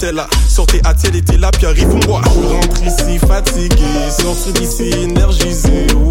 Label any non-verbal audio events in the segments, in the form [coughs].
T'es là, sortez à et t'es là, puis arrive-moi. Je rentre ici fatigué, sortir d'ici énergisé. Oh.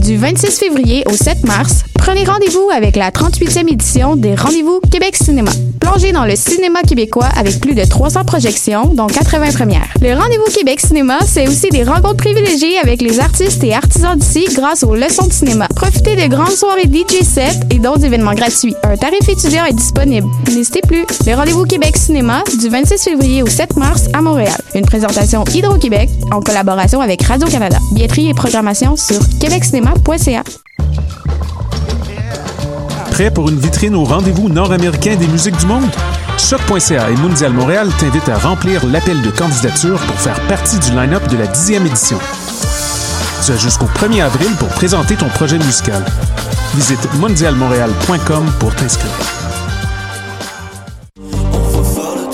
Du 26 février au 7 mars, prenez rendez-vous avec la 38e édition des Rendez-vous Québec Cinéma. Plongez dans le cinéma québécois avec plus de 300 projections, dont 80 premières. Le Rendez-vous Québec Cinéma, c'est aussi des rencontres privilégiées avec les artistes et artisans d'ici grâce aux leçons de cinéma. Profitez de grandes soirées DJ set et d'autres événements gratuits. Un tarif étudiant est disponible. N'hésitez plus. Le Rendez-vous Québec Cinéma, du 26 février au 7 mars à Montréal. Une présentation Hydro-Québec en collaboration avec Radio-Canada. Billetterie et programmation sur québeccinéma.ca. Prêt pour une vitrine au rendez-vous nord-américain des musiques du monde? Choc.ca et Mondial Montréal t'invitent à remplir l'appel de candidature pour faire partie du line-up de la 10e édition. Tu as jusqu'au 1er avril pour présenter ton projet musical. Visite mondialmontréal.com pour t'inscrire.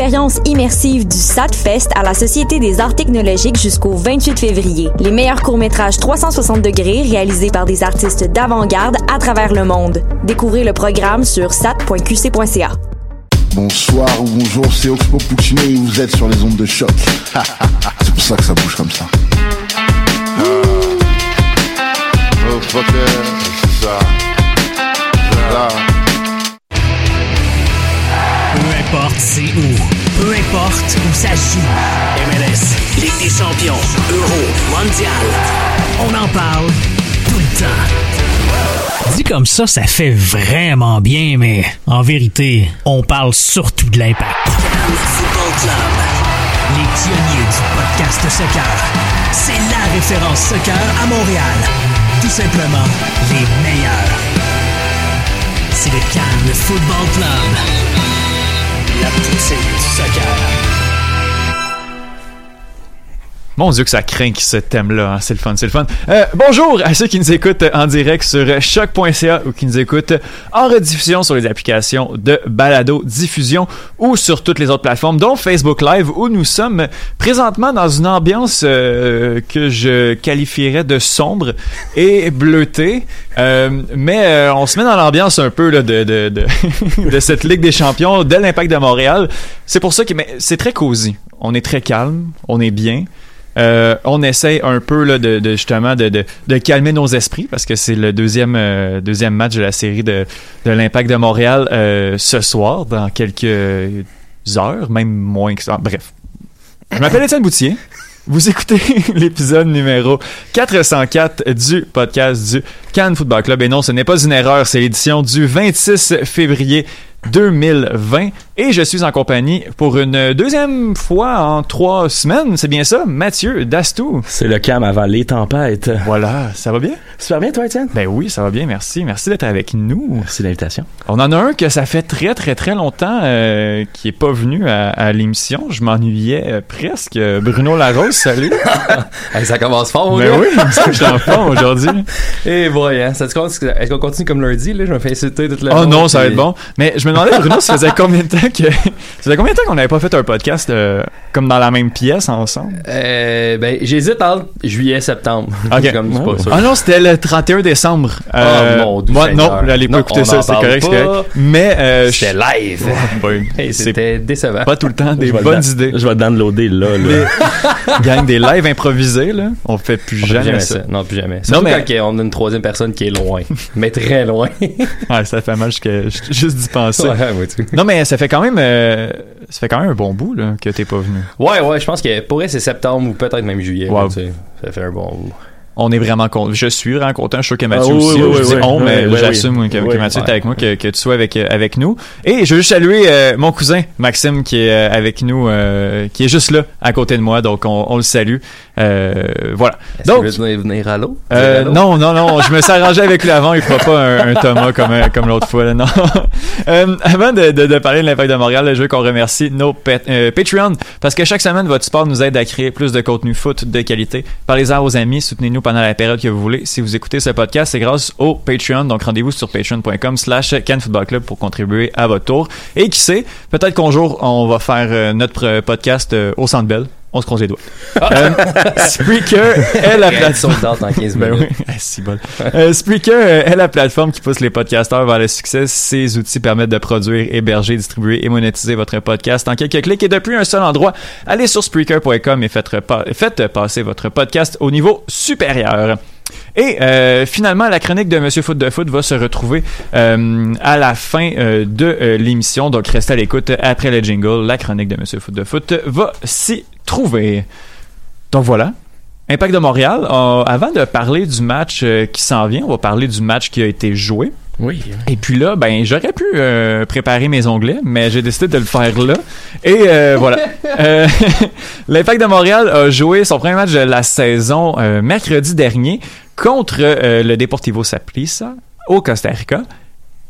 L'expérience immersive du SATFest à la Société des arts technologiques jusqu'au 28 février. Les meilleurs courts-métrages 360 degrés réalisés par des artistes d'avant-garde à travers le monde. Découvrez le programme sur sat.qc.ca. Bonsoir ou bonjour, c'est Oxpo Puccino et vous êtes sur les ondes de choc. [laughs] c'est pour ça que ça bouge comme ça. Oh, ça. Là. Peu importe c'est où, peu importe où ça joue. MLS, Ligue des champions, Euro, Mondial. On en parle tout le temps. Dit comme ça, ça fait vraiment bien, mais en vérité, on parle surtout de l'impact. Football Club, les pionniers du podcast soccer. C'est la référence soccer à Montréal. Tout simplement, les meilleurs. C'est le Cannes Football Club. La poutine du soccer. Mon Dieu que ça craint ce thème-là, hein. c'est le fun, c'est le fun. Euh, bonjour à ceux qui nous écoutent en direct sur choc.ca ou qui nous écoutent en rediffusion sur les applications de balado diffusion ou sur toutes les autres plateformes, dont Facebook Live, où nous sommes présentement dans une ambiance euh, que je qualifierais de sombre et bleutée. Euh, mais on se met dans l'ambiance un peu de, [laughs] de, cette Ligue des Champions, de l'Impact de Montréal. C'est pour ça que c'est très cosy. On est très calme, on est bien. Euh, on essaye un peu là, de, justement de, calmer nos esprits parce que c'est le deuxième euh, deuxième match de la série de, de l'Impact de Montréal euh, ce soir dans quelques heures, même moins que ça. Bref, je m'appelle Étienne Boutier. Vous écoutez [laughs] l'épisode numéro 404 du podcast du Cannes Football Club. Et non, ce n'est pas une erreur, c'est l'édition du 26 février 2020 et je suis en compagnie pour une deuxième fois en trois semaines, c'est bien ça, Mathieu Dastou. C'est le cam avant les tempêtes. Voilà, ça va bien? Super bien toi Étienne? Ben oui, ça va bien, merci. Merci d'être avec nous. Merci de l'invitation. On en a un que ça fait très très très longtemps euh, qui est pas venu à, à l'émission. Je m'ennuyais euh, presque. Bruno Larose, salut. [laughs] hey, ça commence fort, Ben oui, parce que je suis en forme aujourd'hui. [laughs] Et boy, hein, ça te compte, est-ce qu'on continue comme lundi, là? Je me fais insulter toute la Oh non, ça va être bon. Mais je me me demandais, Bruno, ça faisait combien de temps que. [laughs] Ça faisait combien de temps qu'on n'avait pas fait un podcast euh, comme dans la même pièce ensemble? Euh, ben, j'hésite entre juillet et septembre. Ok. [laughs] Comme c'est pas sûr. Ah non, c'était le 31 décembre. Euh, Oh, mon Dieu moi, non, allez pas Non, écouter ça, c'est correct, c'est correct. Mais euh, C'était je- live. Ouais, Hey, c'est C'était décevant. pas tout le temps des Je bonnes idées. Je vais downloader là. là. Les [laughs] gang des lives improvisés, là, on fait plus On fait jamais, jamais ça. ça. Non, plus jamais. Surtout mais- quand on a une troisième personne qui est loin. mais très loin. Ouais, ça fait mal jusqu'à- juste d'y penser. Ouais, Non, mais ça fait quand même, euh, ça fait quand même un bon bout là, que t'es pas venu. ouais, ouais, je pense que pour elle, c'est septembre ou peut-être même juillet. Wow. là. Ça fait un bon bout. On est vraiment content. Je suis vraiment content. Je suis sûr que Mathieu Ah oui, aussi. oui, je oui, dis oui. on, mais Oui, oui, j'assume oui. que, que Oui. Mathieu est avec moi, que, que tu sois avec, euh, avec nous. Et je veux juste saluer euh, mon cousin Maxime qui est euh, avec nous, euh, qui est juste là à côté de moi. Donc on, on le salue. Euh, voilà. Est-ce Donc que veux venir, à l'eau? Euh, non, non, non, je me suis arrangé avec lui avant, il fera pas un, un Thomas comme, comme l'autre fois, là, non. [laughs] Euh, avant de, de, de parler de l'impact de Montréal, là, je veux qu'on remercie nos pat- euh, Patreon, parce que chaque semaine, votre support nous aide à créer plus de contenu foot de qualité. Parlez-en aux amis, soutenez-nous pendant la période que vous voulez. Si vous écoutez ce podcast, c'est grâce au Patreon, donc rendez-vous sur patreon.com slash Cannes Football Club pour contribuer à votre tour. Et qui sait, peut-être qu'un jour, on va faire euh, notre euh, podcast euh, au Centre Bell. On se croise les doigts. Euh, Spreaker est la plateforme. sold out en 15 Ben oui, Ah, si bol. Euh, Spreaker est la plateforme qui pousse les podcasteurs vers le succès. Ces outils permettent de produire, héberger, distribuer et monétiser votre podcast en quelques clics et depuis un seul endroit. Allez sur Spreaker.com et faites, passer votre podcast au niveau supérieur. Et euh, finalement, la chronique de Monsieur Foot de Foot va se retrouver euh, à la fin euh, de l'émission. Donc, restez à l'écoute après le jingle. La chronique de Monsieur Foot de Foot va s'y trouver. Donc voilà. Impact de Montréal. Euh, avant de parler du match euh, qui s'en vient, on va parler du match qui a été joué. Oui. Et puis là, ben j'aurais pu euh, préparer mes onglets, mais j'ai décidé de le faire là. Et euh, [laughs] voilà. Euh, [laughs] L'Impact de Montréal a joué son premier match de la saison mercredi dernier contre le Deportivo Saprissa au Costa Rica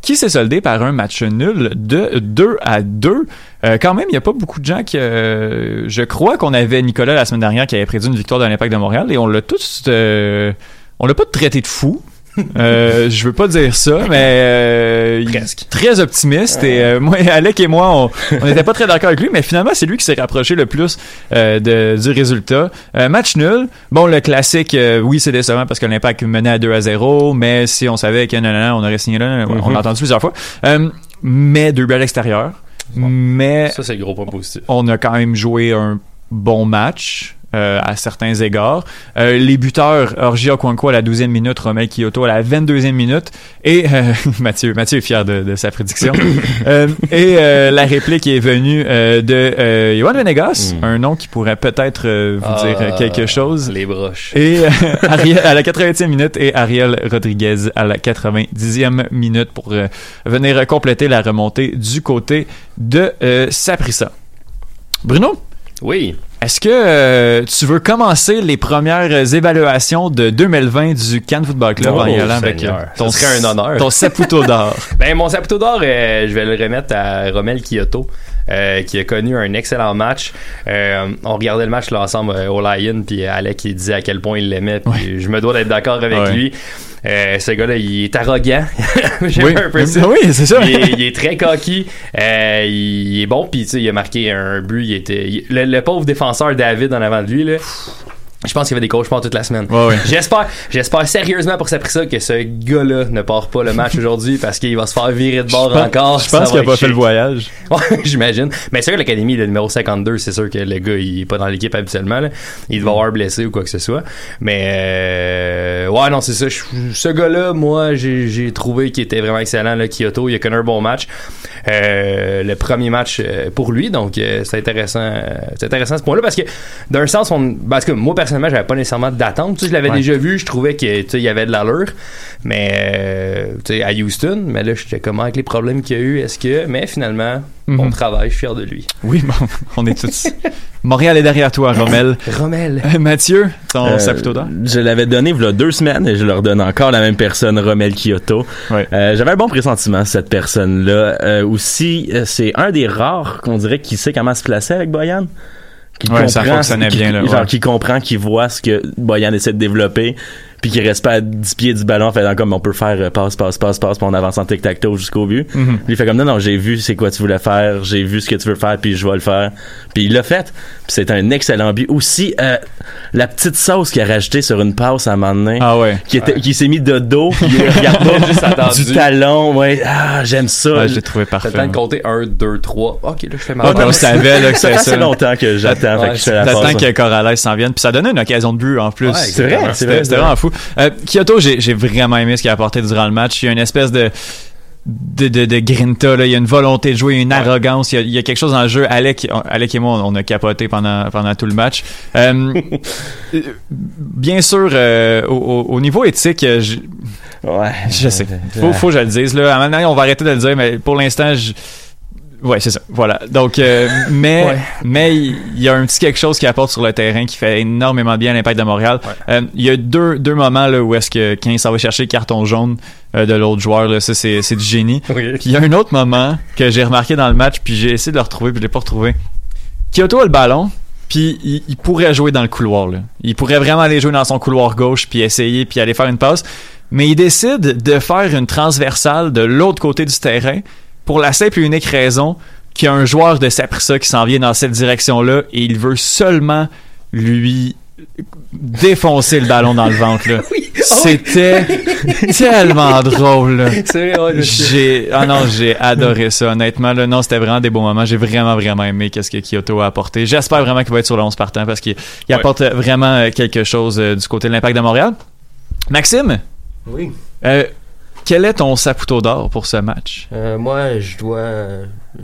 qui s'est soldé par un match nul de 2 à 2. Euh, quand même, il n'y a pas beaucoup de gens qui... euh, je crois qu'on avait Nicolas la semaine dernière qui avait prédit une victoire de l'Impact de Montréal et on l'a tous... euh, on l'a pas traité de fou. Euh, je veux pas dire ça, mais euh, il est très optimiste et euh, moi, [laughs] Alec et moi, on n'était pas très d'accord avec lui, mais finalement c'est lui qui s'est rapproché le plus euh, de, du résultat. Match nul. Bon, le classique, oui c'est décevant parce que l'Impact menait à 2 à 0, mais si on savait que non, non, non, on aurait signé là, on Mhm. l'a entendu plusieurs fois. Mais deux buts à l'extérieur. Mais Ça, c'est le gros point positif. on a quand même joué un bon match. Euh, à certains égards. Euh, les buteurs, Orgi Okwankwo à la 12e minute, Romel Kyoto à la 22e minute, et euh, [laughs] Mathieu, Mathieu est fier de, de sa prédiction. [coughs] Et la réplique est venue de Yohan Venegas, un nom qui pourrait peut-être vous Ah, dire euh, quelque chose. Les broches. Et [laughs] Ariel, à la 80e minute et Ariel Rodriguez à la 90e minute pour venir compléter la remontée du côté de Saprissa. Bruno? Oui. Est-ce que euh, tu veux commencer les premières évaluations de 2020 du Cannes Football Club Oh, en y allant avec euh, ton, serait un honneur. ton Saputo d'or? [laughs] Ben, mon Saputo d'or, euh, je vais le remettre à Romel Kyoto, euh, qui a connu un excellent match. Euh, on regardait le match là, ensemble euh, au Lion, puis Alec il disait à quel point il l'aimait, puis je me dois d'être d'accord avec Ouais. lui. Euh, ce gars-là, il est arrogant. [laughs] J'aime Oui. un peu ça. Oui, c'est ça. Il est, il est très coquille. Euh, il, est bon, puis tu sais, il a marqué un but. Il était, il- le, le pauvre défenseur David en avant de lui, là. Je pense qu'il y avait des cauchemars toute la semaine. Ouais, ouais. J'espère, j'espère sérieusement pour ça que ce gars-là ne part pas le match [laughs] aujourd'hui parce qu'il va se faire virer de bord Je encore. Je pense qu'il a pas fait le voyage. [laughs] Ouais, j'imagine. Mais c'est sûr, l'académie, le numéro 52, c'est sûr que le gars, il est pas dans l'équipe habituellement. là. Il doit avoir blessé ou quoi que ce soit. Mais, euh, ouais, non, c'est ça. Je- ce gars-là, moi, j'ai, trouvé qu'il était vraiment excellent, là, Kyoto. Il a connu un bon match. Euh, le premier match euh, pour lui. Donc, euh, c'est intéressant, euh, c'est intéressant ce point-là parce que, d'un sens, on, parce que moi, personnellement, j'avais pas nécessairement d'attente. Tu sais, je l'avais Ouais. déjà vu. Je trouvais que, tu sais, il y avait de l'allure. Mais, euh, tu sais, à Houston. Mais là, j'étais comment avec les problèmes qu'il y a eu. Est-ce que, mais finalement, bon Mhm. travail. Je suis fier de lui. Oui, [laughs] bon, on est tous. Montréal est derrière toi, Rommel. [laughs] Rommel. Euh, Mathieu, ton Euh, Saputo d'or? Je l'avais donné il y a deux semaines et je leur donne encore la même personne, Romel Kyoto. Ouais. Euh, J'avais un bon pressentiment, cette personne-là. Euh, aussi, c'est un des rares qu'on dirait qui sait comment se placer avec Boyan. Qui Ouais, ça fonctionnait qui- bien, là, Genre, ouais. qui comprend, qui voit ce que Boyan essaie de développer. Puis qu'il reste pas à 10 pieds du ballon, en faisant comme on peut faire euh, passe, passe, passe, passe, puis on avance en tic-tac-toe jusqu'au but. Puis il fait comme non, non, j'ai vu c'est quoi tu voulais faire, j'ai vu ce que tu veux faire, puis je vais le faire. Puis il l'a fait. Puis c'est un excellent but. Aussi, euh, la petite sauce qu'il a rajoutée sur une passe à un moment donné, Ah ouais. qui, était, qui s'est mis de dos, puis il regardait Juste attendu. du talon. Ouais, ah, j'aime ça. Ouais, je l'ai trouvé T'as parfait. le temps de compter 1, 2, 3. Ok, là, je fais ma Ah, puis on savait là, que ça c'était fait ça. longtemps que j'attends. fait que je fais la passe. que Corrales s'en vienne, puis ça donnait une occasion de but en plus. Ouais, C'est vrai, c'est C'était vrai. c'était vraiment fou. Euh, Kyoto, j'ai vraiment aimé ce qu'il a apporté durant le match. Il y a une espèce de de, de, de grinta, là. il y a une volonté de jouer, une arrogance, il y, a, il y a quelque chose dans le jeu. Alec, Alec et moi, on a capoté pendant, pendant tout le match. Euh, [laughs] euh, bien sûr, euh, au, au- au niveau éthique, je, Ouais. je sais. Faut, faut que je le dise. Là. À un moment donné, on va arrêter de le dire, mais pour l'instant, je... Ouais, c'est ça. Voilà. Donc, euh, [laughs] mais, Ouais. mais il y a un petit quelque chose qui apporte sur le terrain qui fait énormément bien l'impact de Montréal. Euh, il y a deux, deux moments là où est-ce que il s'en va chercher le carton jaune euh, de l'autre joueur, là, ça c'est, c'est du génie. [laughs] Oui. Puis il y a un autre moment que j'ai remarqué dans le match, puis j'ai essayé de le retrouver, puis je l'ai pas retrouvé. Kyoto a le ballon, puis il, il pourrait jouer dans le couloir. Là. Il pourrait vraiment aller jouer dans son couloir gauche, puis essayer, puis aller faire une passe. Mais il décide de faire une transversale de l'autre côté du terrain pour la simple et unique raison qu'il y a un joueur de Saprissa qui s'en vient dans cette direction-là et il veut seulement lui défoncer le ballon dans le ventre. Là. [laughs] C'était [laughs] tellement drôle. J'ai ah non, j'ai adoré ça honnêtement là. Non, c'était vraiment des beaux moments. J'ai vraiment vraiment aimé qu'est-ce que Kyoto a apporté. J'espère vraiment qu'il va être sur le 11 partant parce qu'il Ouais. apporte vraiment euh, quelque chose euh, du côté de l'Impact de Montréal. Maxime, Oui. euh, quel est ton saputo d'or pour ce match? Euh, moi, je dois,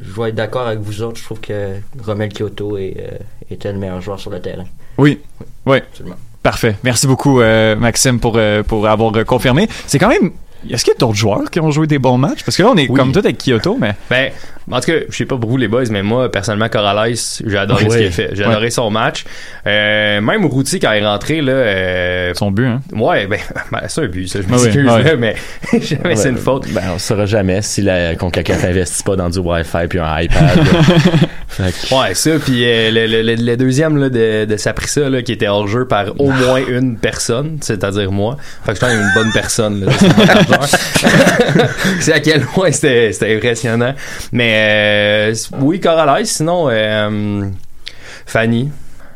je dois être d'accord avec vous autres. Je trouve que Romel Kyoto est, euh, était le meilleur joueur sur le terrain. Oui. Oui. Absolument. Parfait. Merci beaucoup euh, Maxime pour euh, pour avoir confirmé. C'est quand même est-ce qu'il y a d'autres joueurs qui ont joué des bons matchs? Parce que là on est Oui. comme tout avec Kyoto mais Ben, en tout cas, je sais pas pour vous les boys, mais moi, personnellement, Corrales, j'ai adoré ce qu'il a fait. J'ai Ouais. adoré son match. Euh, même Routy, quand il est rentré, là, euh, son but hein? ouais, ben, [laughs] ben, c'est un but, ça, je Ah m'excuse, ouais. là, mais [laughs] jamais c'est une faute. Ben, on saura jamais si la CONCACAF investit pas dans du Wi-Fi puis un iPad. là. [laughs] Fait que- Ouais, ça, puis euh, le, le- le- le deuxième là, de, de Saprissa, là, qui était hors jeu par au moins une personne, c'est-à-dire moi. Fait que je même une bonne personne. là, c'est à quel point c'était c'était impressionnant. Mais euh, oui, Corrales, sinon, euh, Fanny.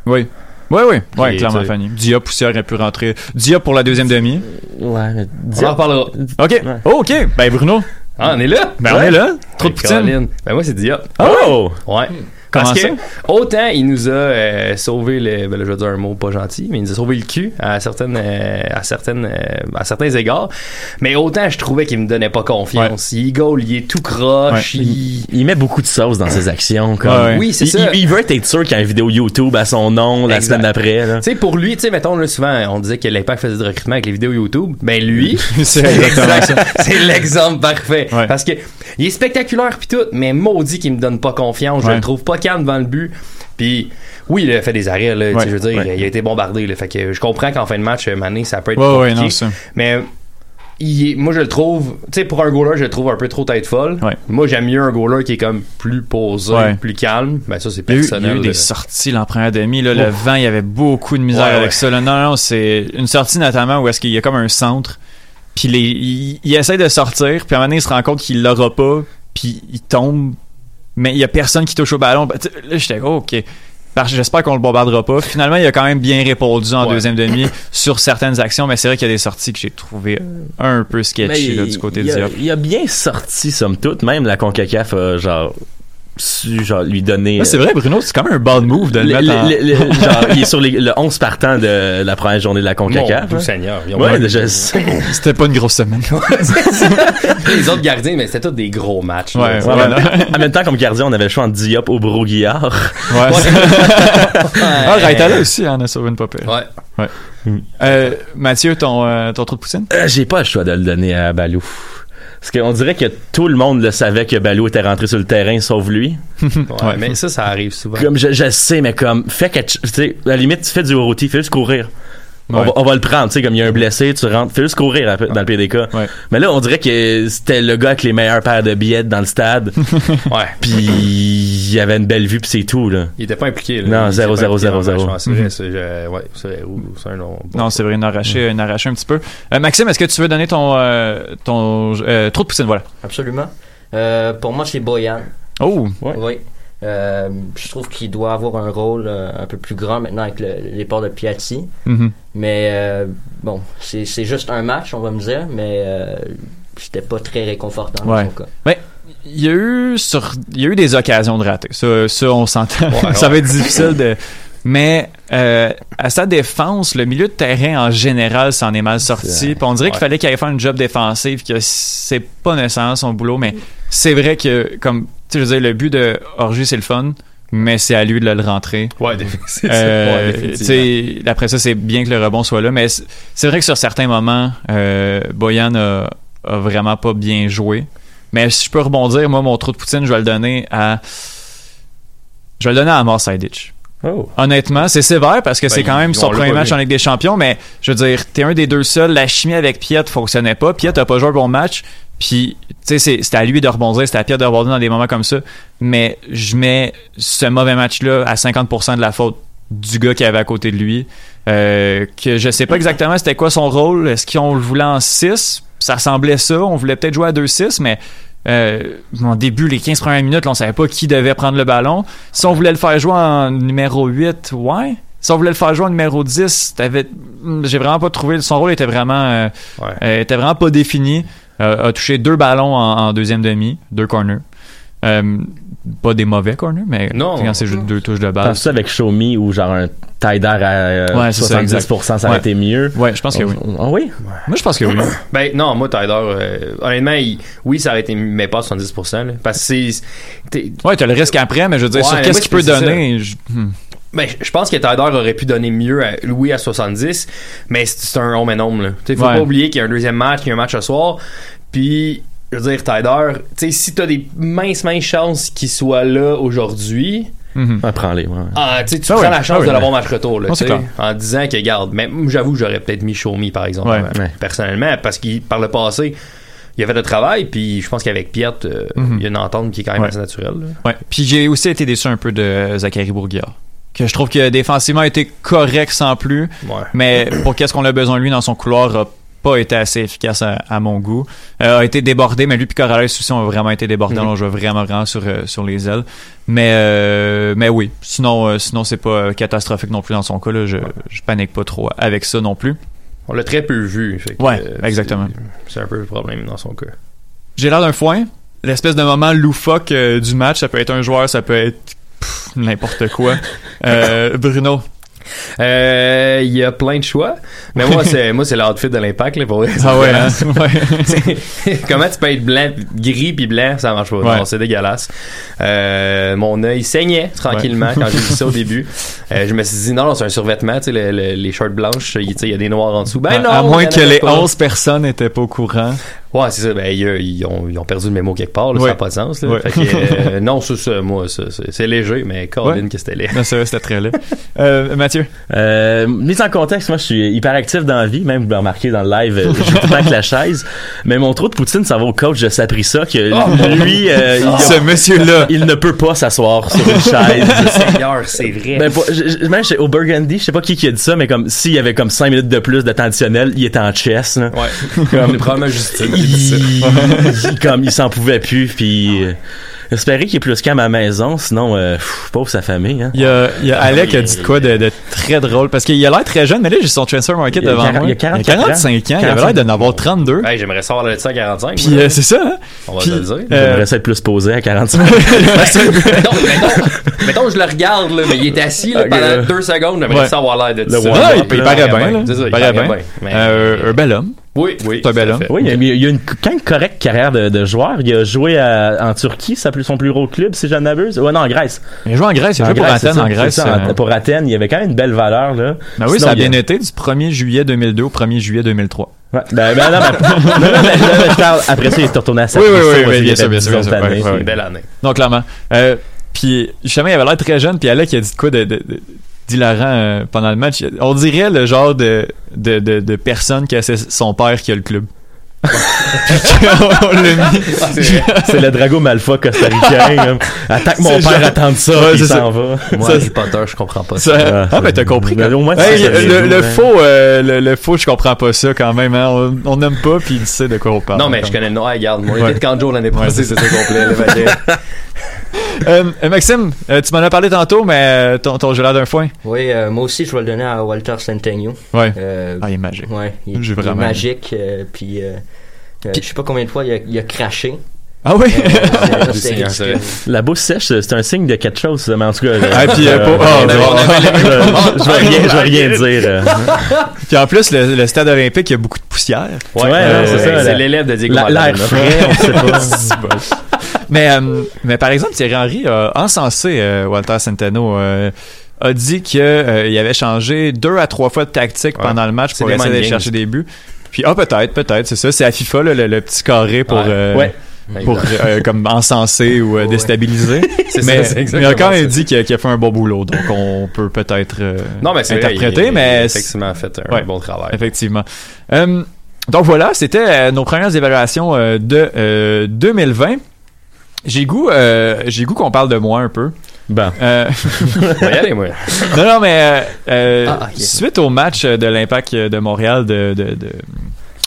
Oui. Oui, oui, ouais, clairement, sais- Fanny. Diop aussi aurait pu rentrer. Diop pour la deuxième demi. Ouais, mais On en reparlera. OK. Oh, OK. Ben, Bruno. Ah, on est là? Ben, on est là. Trop de poutine. Ben, moi, c'est Diop. Oh! Ouais. Parce que autant il nous a euh, sauvé le ben là, je vais dire un mot pas gentil mais il nous a sauvé le cul à certaines euh, à certaines euh, à certains égards mais autant je trouvais qu'il me donnait pas confiance il goal il est tout croche Ouais. il... Il met beaucoup de sauce dans ses actions. Comme. Ouais, ouais. Oui, c'est il, ça. Il, il veut être sûr qu'il y a une vidéo YouTube à son nom la Exact. semaine d'après. tu sais pour lui tu sais mettons là souvent on disait que l'impact faisait du recrutement avec les vidéos YouTube ben lui [laughs] [laughs] C'est l'exemple parfait Ouais. parce que il est spectaculaire puis tout mais maudit qu'il me donne pas confiance je Ouais. le trouve pas calme devant le but puis oui, il a fait des arrêts, là, Ouais. je veux dire, Ouais. il a été bombardé. Là, fait que je comprends qu'en fin de match, Mané, ça peut être Ouais, compliqué. non, mais il est- moi, je le trouve, tu sais, pour un goaler, je le trouve un peu trop tête folle. Moi, j'aime mieux un goaler qui est comme plus posé, plus calme. Ben, ça, c'est Il y a eu, il y personnel. a eu des sorties là, en première demi. Là, le vent, il y avait beaucoup de misère avec ça. Là. Non, non, c'est une sortie notamment où est-ce qu'il y a comme un centre. Puis il, il essaie de sortir. Puis à un moment donné, il se rend compte qu'il l'aura pas. Puis il tombe. Mais il y a personne qui touche au ballon. Là, j'étais oh, OK. J'espère qu'on le bombardera pas. Finalement, il a quand même bien répondu en Ouais. deuxième demi sur certaines actions, mais c'est vrai qu'il y a des sorties que j'ai trouvé un peu sketchy là, du côté de Diop. il a bien sorti, somme toute. Même la CONCACAF a genre, su genre, lui donner. Ouais, c'est vrai, Bruno, c'est quand même un bad move de le, Le- mettre en... le- le- genre, [laughs] il est sur les- le 11 partant de la première journée de la CONCACAF. Hein. Seigneur. Ouais, je. [laughs] C'était pas une grosse semaine. [laughs] les autres gardiens, mais c'était tous des gros matchs. Ouais, ouais. En même temps, comme gardien, on avait le choix entre Diop ou Broguillard. Ouais. ah, Raitala aussi en a sauvé une popée. Ouais. Euh, Mathieu, ton, euh, ton trou de poutine? Euh, J'ai pas le choix de le donner à Balou. Parce qu'on dirait que tout le monde le savait que Balou était rentré sur le terrain, sauf lui. [laughs] Ouais, Mais ça, ça arrive souvent. Comme je, je sais, mais comme, fais quelque chose. Tu sais, à la limite, tu fais du rôti, fais juste courir. On, va, on va le prendre, tu sais, comme il y a un blessé, tu rentres, fais juste courir dans le PDK. Mais là, on dirait que c'était le gars avec les meilleures paires de billets dans le stade. [laughs] ouais. Puis il y avait une belle vue, puis c'est tout, là. Il était pas impliqué. Là. Non, Il zéro, était pas zéro, impliqué zéro, dans le zéro. match. Mhm. C'est vrai, c'est- euh, ouais, c'est vrai. Ou- C'est un nom. Non, c'est vrai, il en a arraché, il en a arraché un petit peu. Euh, Maxime, est-ce que tu veux donner ton, euh, ton euh, trop de poutine, voilà. Absolument. Euh, pour moi, c'est Boyan. Oh, Oui. Euh, je trouve qu'il doit avoir un rôle euh, un peu plus grand maintenant avec le, le départ de Piatti. Mhm. Mais euh, bon, c'est juste un match, on va me dire, mais c'était pas très réconfortant dans Ouais. son cas. Mais il y a eu sur, il y a eu des occasions de rater. Ça, ça on s'entend. Ouais, [laughs] ça va être difficile de. Mais euh, à sa défense, le milieu de terrain en général s'en est mal sorti. Puis on dirait qu'il Ouais. fallait qu'il aille faire une job défensif, que c'est pas nécessairement son boulot. Mais c'est vrai que, comme sais, je veux dire, le but de Orgy, c'est le fun. Mais c'est à lui de le rentrer. Ouais. Euh, [laughs] Ouais, après ça, c'est bien que le rebond soit là, mais c'est vrai que sur certains moments, euh, Boyan a, a vraiment pas bien joué. Mais si je peux rebondir, moi, mon trou de poutine, je vais le donner à. Je vais le donner à Amor Saidic. Honnêtement, c'est sévère parce que Ben, c'est quand même son premier match en Ligue des Champions, mais je veux dire, t'es un des deux seuls. La chimie avec Piet fonctionnait pas. Piet a pas joué un bon match. Puis, tu sais, c'est- c'était à lui de rebondir, c'était à Piet de rebondir dans des moments comme ça. Mais je mets ce mauvais match-là à 50% de la faute du gars qui avait à côté de lui. Euh, que je sais pas exactement c'était quoi son rôle. Est-ce qu'on le voulait en 6 Ça semblait ça. On voulait peut-être jouer à 2-6, mais euh, en début, les 15 premières minutes, là, on savait pas qui devait prendre le ballon. Si on voulait le faire jouer en numéro 8, ouais. Si on voulait le faire jouer en numéro 10, t'avais- hmm, j'ai vraiment pas trouvé. Son rôle était vraiment, euh, euh, était vraiment pas défini. Euh, a touché deux ballons en, en deuxième demi, deux corners. Euh, pas des mauvais corners, mais Non. quand c'est juste deux touches de balle. Penses-tu avec Show Me ou genre un tie à euh, Ouais, c'est ça, 70% exact. ça aurait Ouais. été mieux? Ouais, je pense que oui. Ah oui? Moi, je pense que oui. [coughs] Ben non, moi Tyler, euh, honnêtement, il- oui, ça aurait été, mais pas 70%. Là, parce que c'est. Ouais, t'as le risque après, mais je veux dire, Ouais, sur qu'est-ce qu'il peut ça. donner. je- hmm. Ben, je- pense que Tyler aurait pu donner mieux à Louis à 70, mais c'est un home and home. Là. T'sais, faut Ouais. pas oublier qu'il y a un deuxième match, qu'il y a un match ce soir. Puis, je veux dire, Tyler, tu sais, si t'as des minces, minces chances qu'il soit là aujourd'hui, Mhm. Ah, prends-les, ouais. ah, tu sais, tu Ah prends la chance Ah de l'avoir match retour, là, Non, en disant que, garde, mais j'avoue, j'aurais peut-être mis Show Me, par exemple, Ouais. euh, Ouais. personnellement, parce qu'il, par le passé, il a fait le travail, puis je pense qu'avec Piet, euh, Mhm. il y a une entente qui est quand même Ouais. assez naturelle. là. Ouais. Puis j'ai aussi été déçu un peu de Zachary Bourguiard. Que je trouve que défensivement a été correct sans plus. Ouais. Mais pour qu'est-ce qu'on a besoin de lui dans son couloir a pas été assez efficace à, à mon goût. Euh, a été débordé, mais lui puis Corrales aussi ont vraiment été débordés. Mhm. On joue vraiment vraiment sur, euh, sur les ailes. Mais euh, mais oui. Sinon euh, sinon c'est pas catastrophique non plus dans son cas. Là. Je, je panique pas trop avec ça non plus. On l'a très peu vu. fait que, Ouais, exactement. c'est- un peu le problème dans son cas. J'ai l'air d'un foin. L'espèce de moment loufoque du match, ça peut être un joueur, ça peut être n'importe quoi. Euh, Bruno. Euh, Il y a plein de choix, mais moi c'est moi c'est l'outfit de l'impact là pour. Ah ouais, hein? [laughs] Comment tu peux être blanc, gris puis blanc, ça marche pas. Ouais. C'est dégueulasse. Euh, mon œil saignait tranquillement Ouais. quand j'ai vu ça au [laughs] début. Euh, je me suis dit non, non c'est un survêtement, tu sais le- le- les shorts blanches, il y a des noirs en dessous. Ben à, non, à moins que les pas. 11 personnes n'étaient pas au courant. Ouais, c'est ça. Ben, ils, ont, ils ont perdu le mémo quelque part. Là, Ouais. Ça n'a pas de sens. Là. Ouais. Fait que, euh, [laughs] non, ça, ça, moi, ça, c'est c'est léger, mais Colin, Ouais. que c'était laid. Non, c'est vrai, c'était très laid. Euh, Mathieu? Euh, mise en contexte, moi je suis hyper actif dans la vie, même vous l'avez remarqué dans le live, je joue tout le temps avec la chaise. Mais mon trou de poutine, ça va au coach de Saprissa que Oh, lui, euh, il, Ce monsieur-là. il ne peut pas s'asseoir sur une chaise. [laughs] Seigneur, c'est vrai. Ben, pour- je- même au Burgundy, je sais pas qui qui a dit ça, mais comme s'il y avait comme 5 minutes de plus de temps additionnel, il était en chess. Là. Ouais. Comme- [laughs] probablement Justine. Il, comme il s'en pouvait plus, puis euh, j'espérais qu'il est plus calme à la maison, sinon euh, pff, pauvre sa famille. Hein. Il y a, il y a Alec qui a dit de quoi de, de très drôle parce qu'il a l'air très jeune, mais là j'ai son transfer market Il y a devant moi. il y a 44 ans. 45 ans, il avait l'air d'en avoir 32. Hey, j'aimerais savoir le 145. Puis euh, c'est ça, hein? On va Puis, le dire. euh, J'aimerais ça être plus posé à 45. [laughs] mettons, mettons, mettons, je le regarde, là, mais il est assis là, pendant deux secondes. J'aimerais Ouais. ça avoir l'air de ça. il, paraît bien, Il paraît bien. un bel homme. Oui, oui. C'est un bel homme. fait. Oui, il y a, il y a une quand même correcte carrière de, de joueur. Il a joué à- en Turquie, ça plus son plus gros club, si je ne m'abuse. Ouais, non, en Grèce. Il a joué en Grèce, il a joué pour Grèce, Athènes en Grèce. c'est ça, en- euh, pour Athènes, il y avait quand même une belle valeur, là. Ben oui, Sinon, ça a bien été du 1er juillet 2002 au 1er juillet 2003. Ouais, ben, ben, non, [laughs] non, non, je parle- après ça, il est retourné à sa Oui, oui, oui, oui, bien sûr, bien 10 sûr, belle année. Donc, clairement. Euh, puis, justement, il avait l'air très jeune, puis Alec, il a dit de quoi de, de- de- dit euh, pendant le match, on dirait le genre de, de, de, de personne qui a son père qui a le club. On l'a mis. C'est le Drago Malfa costaricain. [laughs] comme, Attaque mon père, genre- attendre ça, Ouais, puis il s'en va. Moi, Ça, Harry Potter, je comprends pas Ça- ça. ah, ben t'as compris. Mais quand- au moins, Hey, c'est ça, le, hein. faux, euh, le, le faux, je comprends pas ça quand même. Hein. On n'aime pas, puis il sait de quoi on parle. Non, mais je connais le nom. Ah, regarde, mon Ouais. de Kanjo l'année passée, c'est c'était complet. [laughs] Euh, euh, Maxime, euh, tu m'en as parlé tantôt, mais euh, ton, ton gelard d'un foin. Oui, euh, moi aussi, je vais le donner à Walter. Ouais. Euh, Ah, il est magique. Ouais, il, J'ai il est magique. euh, puis, euh, je sais pas combien de fois il a, il a craché. Ah oui? Euh. [laughs] La bouche sèche, c'est un signe de quelque chose, mais en tout cas. Ah, puis, euh, pour- euh, oh, [laughs] je- vais rien, je vais rien [laughs] dire. Puis en plus, le, le stade olympique, il y a beaucoup de poussière. Ouais, Ouais, euh, c'est ça, c'est l'élève de Diego la- L'air frais, on sait pas. Mais, euh, mais par exemple, Thierry Henry a encensé euh, Walter Centeno. euh, a dit qu'il avait changé deux à trois fois de tactique Ouais. pendant le match pour essayer games. chercher des buts. Puis, ah, peut-être, peut-être, c'est ça. C'est à FIFA, là, le, le petit carré pour, euh, Ouais. pour euh, comme encenser ou euh, déstabiliser. [laughs] C'est mais, ça, c'est mais il dit qu'il a, qu'il a fait un bon boulot. Donc, on peut peut-être euh, Non, mais c'est vrai, interpréter, il- il- mais il a effectivement fait un Ouais. bon travail. Effectivement. Euh, donc voilà, c'était nos premières évaluations de euh, 2020. J'ai goût, euh, j'ai goût qu'on parle de moi un peu. Bon. Euh, y aller, moi. [laughs] non, non, mais euh, euh, Ah, suite au match de l'Impact de Montréal de, de, de-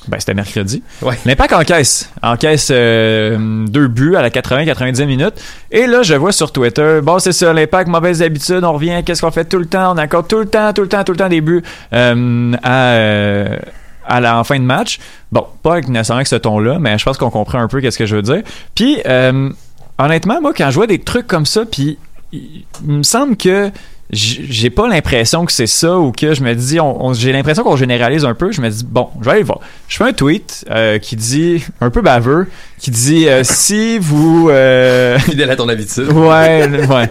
ben, c'était mercredi. Ouais. L'Impact encaisse. Encaisse euh, deux buts à la 80-90 minutes. Et là, je vois sur Twitter, bon, c'est ça, l'Impact, mauvaise habitude, on revient, qu'est-ce qu'on fait tout le temps? On accorde tout le temps, tout le temps, tout le temps des buts euh, à, euh, à la en fin de match. Bon, pas nécessairement avec ce ton-là, mais je pense qu'on comprend un peu qu'est-ce que je veux dire. Puis, euh, honnêtement, moi, quand je vois des trucs comme ça, puis il me semble que j'ai pas l'impression que c'est ça ou que je me dis on, on- j'ai l'impression qu'on généralise un peu. Je me dis bon je vais aller voir. Je fais un tweet euh, qui dit un peu baveux qui dit euh, si vous euh, [laughs] Fidèle à ton habitude. ouais ouais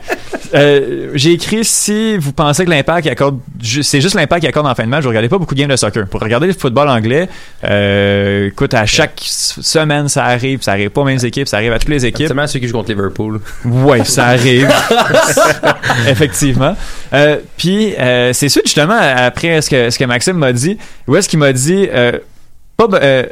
Euh, j'ai écrit si vous pensez que l'impact accorde c'est juste l'impact qui accorde en fin de match vous regardez pas beaucoup de games de soccer pour regarder le football anglais euh, écoute à chaque semaine ça arrive ça arrive pas aux mêmes équipes ça arrive à toutes les équipes Seulement ceux qui jouent contre Liverpool. Ouais, ça arrive. [laughs] Effectivement. Euh, Puis euh, c'est suite justement après ce que ce que Maxime m'a dit. Où est-ce qu'il m'a dit euh, pas euh,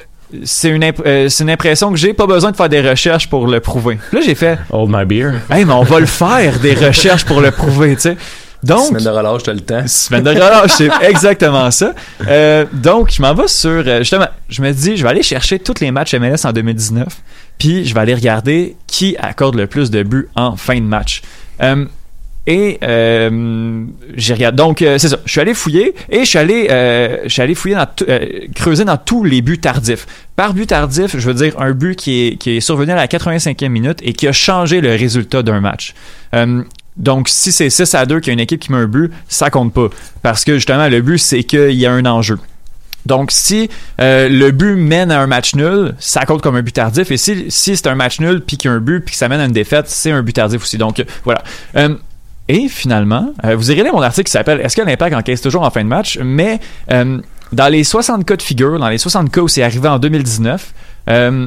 c'est une imp- euh, c'est une impression que j'ai pas besoin de faire des recherches pour le prouver. Là j'ai fait Hold my beer. hey mais on va le faire des recherches pour le prouver, tu sais. Donc Semaine de relâche, t'as le temps. Semaine de relâche, c'est [laughs] exactement ça. Euh, donc, je m'en vais sur. euh, justement, je me dis, je vais aller chercher tous les matchs MLS en 2019, puis je vais aller regarder qui accorde le plus de buts en fin de match. Euh, et euh, j'ai regardé. Donc, euh, c'est ça. Je suis allé fouiller et je suis allé, euh, je suis allé fouiller dans creuser dans tous les buts tardifs. Par but tardif, je veux dire un but qui est, qui est survenu à la 85e minute et qui a changé le résultat d'un match. Donc, si c'est 6 à 2 qu'il y a une équipe qui met un but, ça compte pas. Parce que justement, le but, c'est qu'il y a un enjeu. Donc, si le but mène à un match nul, ça compte comme un but tardif. Et si, si c'est un match nul, puis qu'il y a un but, puis que ça mène à une défaite, c'est un but tardif aussi. Donc, voilà. Et finalement, euh, vous irez lire mon article qui s'appelle Est-ce que l'impact encaisse toujours en fin de match? Mais euh, dans les 60 cas de figure, dans les 60 cas où c'est arrivé en 2019, euh,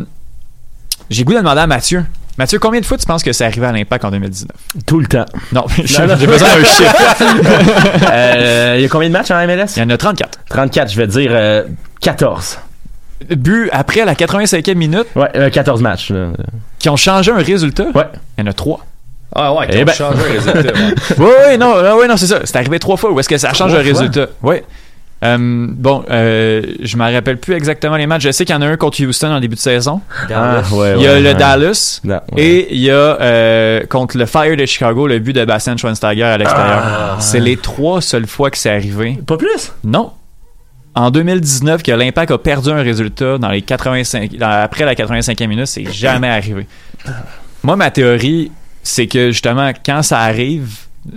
j'ai goût de demander à Mathieu. Mathieu, combien de fois tu penses que c'est arrivé à l'impact en 2019 Tout le temps. [laughs] Non, j'ai besoin d'un chiffre. Il [laughs] y a combien de matchs en MLS? Il y en a 34. 34, je vais dire euh, 14. But après la 85e minute Ouais, euh, 14 matchs. là. qui ont changé un résultat? Ouais. Il y en a trois. Ah ouais, Eh qui ont ben. changé le résultat. [laughs] ouais. Oui, oui, non, non, oui, non, c'est ça. C'est arrivé trois fois. Où est-ce que ça change Trois le fois? résultat? Oui. Euh, bon, euh, je me rappelle plus exactement les matchs. Je sais qu'il y en a un contre Houston en début de saison. Dallas. Ah, ouais, il y a ouais, le ouais. Dallas. Et il y a euh, contre le Fire de Chicago le but de Bastian Schweinsteiger à l'extérieur. Ah, c'est les trois seules fois que c'est arrivé. Pas plus? Non. En 2019, que l'Impact a perdu un résultat dans les 85, dans- après la 85e minute, c'est jamais arrivé. Moi, ma théorie, c'est que justement, quand ça arrive,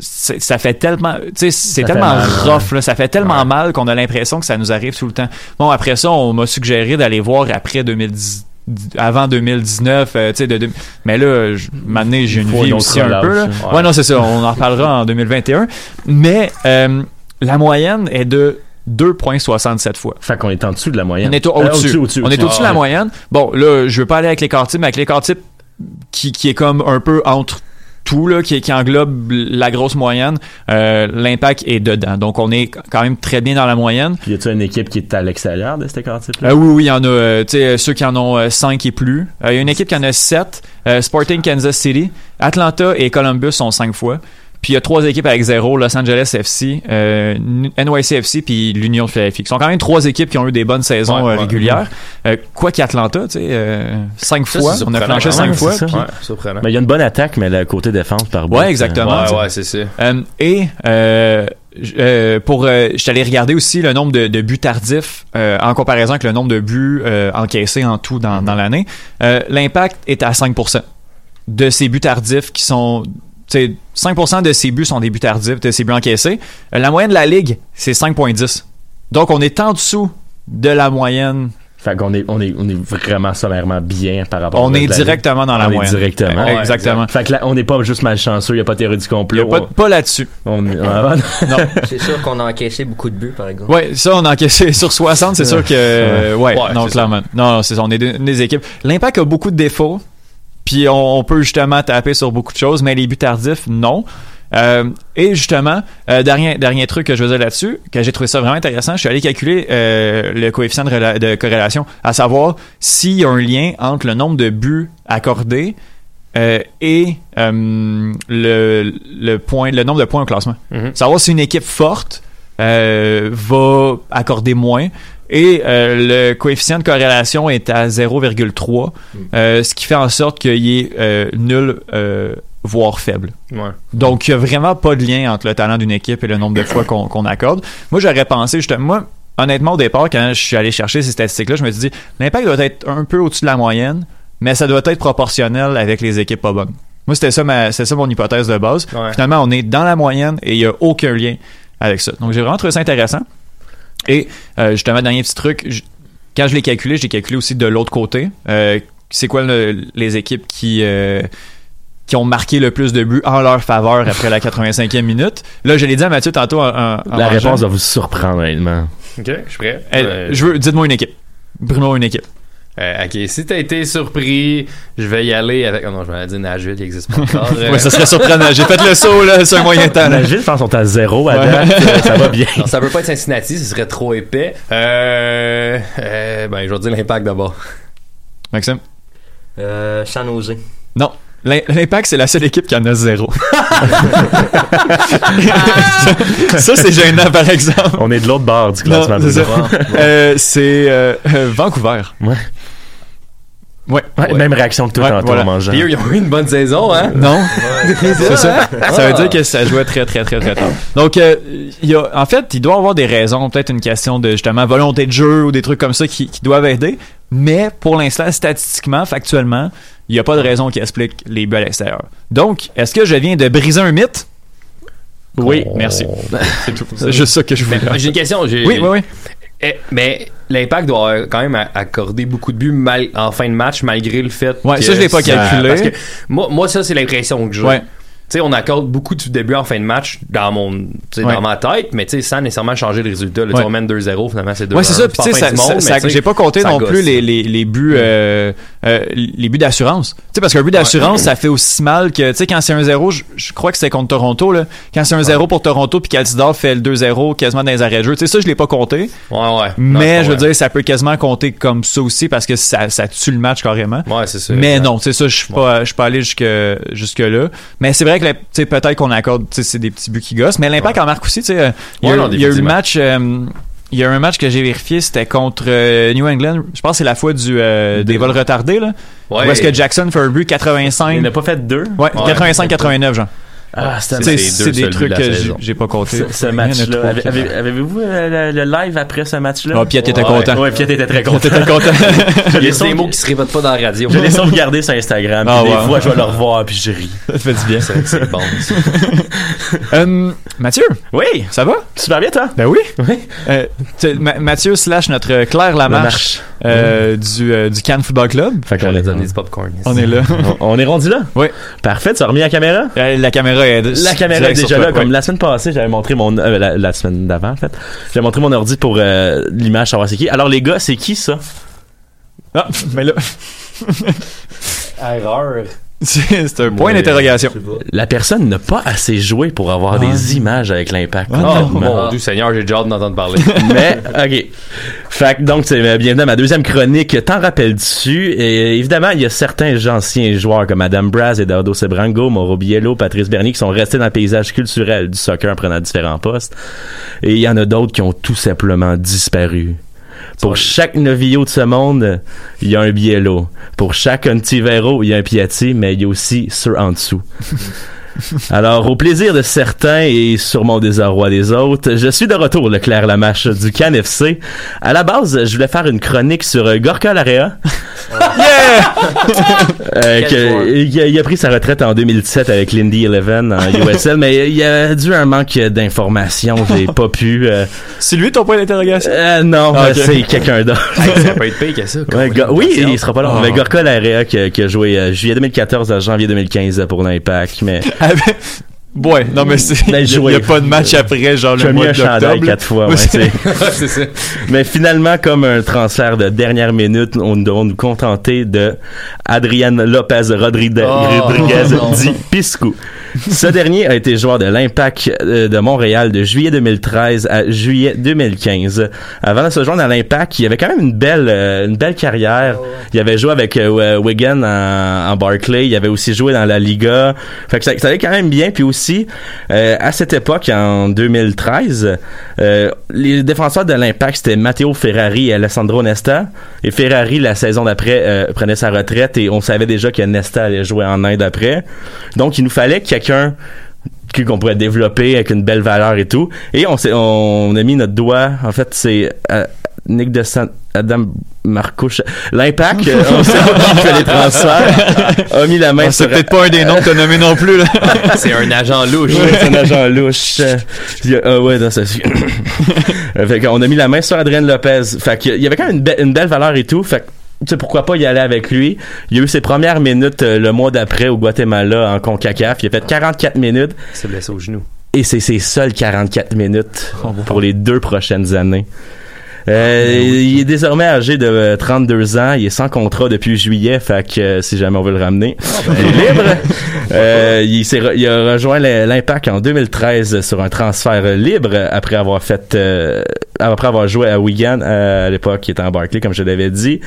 ça fait tellement, tu sais, c'est tellement rough, là, ça fait tellement mal qu'on a l'impression que ça nous arrive tout le temps. Bon, après ça, on m'a suggéré d'aller voir après 2010 avant 2019 euh, tu sais de, de- mais là maintenant j'ai une vie aussi un peu là. ouais. non c'est ça on en reparlera en 2021 mais euh, la moyenne est de 2.67 fois. Fait qu'on est en dessous de la moyenne. On est Euh, au-dessus. on est au-dessus de la Ah, ouais. moyenne. Bon, là, je veux pas aller avec les types, mais avec les types qui, qui est comme un peu entre tout là, qui, qui englobe la grosse moyenne, euh, l'impact est dedans. Donc on est quand même très bien dans la moyenne. Puis y a-tu une équipe qui est à l'extérieur de cet écart-type-là? Euh, oui, oui, il y en a. euh, tu sais, ceux qui en ont 5 et plus. Il y a une équipe qui en a 7. Sporting Kansas City. Atlanta et Columbus sont 5 fois. Puis il y a trois équipes avec zéro, Los Angeles FC, euh, NYCFC puis l'Union de Philadelphie. qui sont quand même trois équipes qui ont eu des bonnes saisons Ouais, euh, ouais. régulières. Euh, quoi qu'Atlanta, tu sais, euh, cinq Ça, fois, on a planché cinq c'est fois. Ouais. Mais il y a une bonne attaque, mais le côté défense par bout. Ouais, exactement. Ouais, ouais, c'est ça. Euh, et euh, euh, pour, euh, je allé regarder aussi le nombre de, de buts tardifs euh, en comparaison avec le nombre de buts euh, encaissés en tout dans, dans l'année. Euh, L'impact est à 5% de ces buts tardifs qui sont tu sais, 5% de ces buts sont des buts tardifs, de ces buts encaissés. Euh, la moyenne de la ligue, c'est 5.10. Donc on est en dessous de la moyenne. Fait qu'on est, on est, on est vraiment sommairement bien par rapport On est ligue. directement dans la on moyenne. Est directement. Ouais, exactement. Fait que là, on n'est pas juste malchanceux, il n'y a pas de théorie du complot. Il a pas, pas là-dessus. On. [laughs] C'est sûr qu'on a encaissé beaucoup de buts, par exemple. Ouais, ça, on a encaissé [laughs] sur 60, c'est sûr que. euh, ouais, Ouais, non, clairement. Non, non, c'est ça, on est des, des équipes. L'impact a beaucoup de défauts, puis on, on peut justement taper sur beaucoup de choses, mais les buts tardifs, non. Euh, et justement, euh, dernier, dernier truc que je veux dire là-dessus, que j'ai trouvé ça vraiment intéressant, je suis allé calculer euh, le coefficient de, corrélation, à savoir s'il y a un lien entre le nombre de buts accordés et le, le, point, le nombre de points au classement. Mhm. Savoir si une équipe forte va accorder moins. Et euh, le coefficient de corrélation est à 0,3, euh, ce qui fait en sorte qu'il y ait euh, nul, euh, voire faible. Ouais. Donc, il n'y a vraiment pas de lien entre le talent d'une équipe et le nombre de fois qu'on accorde. Moi, j'aurais pensé, justement, moi, honnêtement, au départ, quand je suis allé chercher ces statistiques-là, je me suis dit, l'impact doit être un peu au-dessus de la moyenne, mais ça doit être proportionnel avec les équipes pas bonnes. Moi, c'était ça, ma, c'était ça mon hypothèse de base. Ouais. Finalement, on est dans la moyenne et il n'y a aucun lien avec ça. Donc, j'ai vraiment trouvé ça intéressant. Et euh, justement, dernier petit truc, j- quand je l'ai calculé, j'ai calculé aussi de l'autre côté. Euh, c'est quoi le- les équipes qui euh, qui ont marqué le plus de buts en leur faveur après la 85e minute? Là, je l'ai dit à Mathieu tantôt en, en- en La réponse va vous surprendre, honnêtement. Ok, je suis prêt. Eh, Euh, Je veux, dites-moi une équipe. Bruno, une équipe. Euh, ok, si t'as été surpris, je vais y aller avec. Oh non, je m'allais dire Nashville qui existe pas encore. [laughs] Euh, Ouais, ça serait surprenant. J'ai fait le saut là, sur un moyen temps. Nashville, je pense, sont à zéro à date. euh, ça va bien. Non, ça peut pas être Cincinnati, ce serait trop épais. Euh, euh, ben, je vais dire l'impact d'abord. Maxime? Euh, San Jose. Non. L'Im- L'Impact, c'est la seule équipe qui en a zéro. [laughs] ça, c'est gênant, par exemple. On est de l'autre bord du classement. c'est. Euh, c'est euh, euh, Vancouver. Ouais. Ouais. Ouais, Même réaction que toi Ouais, tantôt voilà. en mangeant. Puis eux, ils ont eu une bonne saison, hein? [laughs] Non. [laughs] c'est ça. Ah. Ça veut dire que ça jouait très, très, très, très tard. Donc, euh, il y a, en fait, il doit y avoir des raisons, peut-être une question de justement volonté de jeu ou des trucs comme ça qui, qui doivent aider. Mais pour l'instant, statistiquement, factuellement, il n'y a pas de raison qui explique les buts à l'extérieur. Donc, est-ce que je viens de briser un mythe? Oui, Oh. merci. [laughs] C'est tout. C'est juste ça que je voulais. J'ai une question. Oui, oui, oui. Eh, mais l'impact doit quand même accorder beaucoup de buts mal- en fin de match malgré le fait Ouais, que ça, je l'ai pas calculé. parce que moi, moi ça c'est l'impression que j'ai. Ouais. Sais, on accorde beaucoup de débuts en fin de match dans mon, Ouais. dans ma tête, mais tu sais, sans nécessairement changer le résultat. Là, Ouais. Tu mènes 2-0, finalement, c'est 2 Ouais, c'est ça. Puis tu sais, j'ai pas compté non plus les, les, les buts, euh, euh, les buts d'assurance. Tu sais, parce qu'un but d'assurance, [clears throat] ça fait aussi mal que, tu sais, quand c'est un 0 je, je crois que c'était contre Toronto, là. Quand c'est un 0 pour Toronto, puis qu'Altidor fait le 2-0 quasiment dans les arrêts de jeu. Tu sais, ça, je l'ai pas compté. Ouais, ouais. Mais Non, je veux dire, ça peut quasiment compter comme ça aussi parce que ça, ça tue le match carrément. Ouais, c'est ça. Mais non, c'est ça, je suis pas, je suis pas allé jusque, jusque là. Mais c'est vrai que, tu sais, peut-être qu'on accorde, tu sais, c'est des petits buts qui gossent. Mais l'impact en marque aussi, tu sais. euh, Il y a, Ouais, non, il y a eu le match, euh, il y a un match que j'ai vérifié, c'était contre euh, New England. Je pense que c'est la fois du, euh, des vols retardés, là. Ouais. Où est-ce que Jackson fait un but 85. Il n'a pas fait deux? Ouais, Ouais. 85-89, genre. Ah, c'est des trucs la que j'ai- pas compté. ce, match-là. Avez-vous euh, le, live après ce match-là? Ah, Piet était Ouais. content. Ouais, Piet était très content. était content. [laughs] Il y a Les des mots qui se répètent pas dans la radio. Je l'ai sauvegardé sur Instagram. Ah. Des fois, je vais le revoir puis je ris. Ça fait du bien. C'est bon. ça. [laughs] Euh, Mathieu, Oui, ça va? super bien, toi? Ben oui. Oui. Euh, Ma- Mathieu slash notre Claire Lamarche euh, du, euh, du Cannes Football Club. Fait qu'on On est. On là. on, on est rendu là? Oui. Parfait, tu as remis la caméra? La caméra La caméra est déjà toi, là. Comme ouais. la semaine passée, j'avais montré mon... euh, la, la semaine d'avant, en fait. J'avais montré mon ordi pour euh, l'image, savoir c'est qui. Alors, les gars, c'est qui, ça? Ah, mais là. Erreur. [laughs] C'est un point d'interrogation. La personne n'a pas assez joué pour avoir Ah. des images avec l'impact. Oh mon dieu Seigneur, j'ai déjà hâte d'entendre parler. [laughs] Mais, ok. Fait que donc, c'est euh, bienvenue à ma deuxième chronique. T'en rappelles-tu? Et évidemment, il y a certains anciens joueurs comme Adam Braz, Eduardo Sebrango, Mauro Biello, Patrice Bernier qui sont restés dans le paysage culturel du soccer en prenant différents postes. Et il y en a d'autres qui ont tout simplement disparu. Pour chaque novillo de ce monde, il y a un Biello. Pour chaque Antivero, il y a un Piatti, mais il y a aussi ceux en dessous. [laughs] [laughs] Alors, au plaisir de certains et sur mon désarroi des autres, je suis de retour, le Claire Lamache du Can FC. À la base, je voulais faire une chronique sur euh, Gorka Larea. [laughs] Euh, que- joueur. il, a, il a pris sa retraite en 2017 avec l'Indy 11 en [laughs] USL, mais il y a dû un manque d'informations. J'ai pas pu. euh, C'est lui ton point d'interrogation? euh, non, Ah, euh, c'est quelqu'un d'autre. Hey, ça peut être pire que ça. Ouais, oui, il sera pas long. Ah. Mais Gorka Larea qui, a- qui a joué euh, juillet 2014 à janvier 2015 pour l'Impact. Mais Ben, Ouais, non, mais c'est. Ben, Il joué. n'y a pas de match après, genre le mis mois un chandail d'octobre. quatre fois. là. ouais, c'est- [laughs] c'est ça. Mais finalement, comme un transfert de dernière minute, on doit nous contenter de Adrian Lopez Rodriguez, Oh, Rodriguez non. dit Piscou. [laughs] Ce dernier a été joueur de l'Impact euh, de Montréal de juillet 2013 à juillet 2015. Avant de se joindre à l'Impact, il avait quand même une belle, euh, une belle carrière. Il avait joué avec euh, Wigan en, en Barclay. Il avait aussi joué dans la Liga. Fait que ça, ça allait quand même bien. Puis aussi, euh, à cette époque, en 2013, euh, les défenseurs de l'Impact, c'était Matteo Ferrari et Alessandro Nesta. Et Ferrari, la saison d'après, prenait sa retraite et on savait déjà que Nesta allait jouer en Inde après. Donc, il nous fallait quelqu'un que- qu'on pourrait développer avec une belle valeur et tout. Et on, s'est- on a mis notre doigt, en fait, c'est euh, Nick de San- Adam Marcouche. L'impact, euh, on sait pas qui fait les transferts, a mis la main Ah, C'est peut-être pas un des noms que t'as nommé non plus, là. [laughs] C'est un agent louche. Ouais, c'est un agent louche. Euh, Ah ouais, non, ça [coughs] fait qu'on a mis la main sur Adrien Lopez. Fait qu'il y avait quand même une, be- une belle valeur et tout. Fait que, tu sais, pourquoi pas y aller avec lui? Il a eu ses premières minutes euh, le mois d'après au Guatemala en CONCACAF. Il a fait 44 minutes Il s'est blessé au genou. et c'est ses seules 44 minutes pour les deux prochaines années. Euh, il est désormais âgé de euh, 32 ans. Il est sans contrat depuis juillet. Fait que euh, si jamais on veut le ramener, il est libre. [laughs] Euh, il, re- il a rejoint l'Impact en 2013 sur un transfert libre après avoir fait, euh, après avoir joué à Wigan euh, à l'époque, il était en Barclay comme je l'avais dit.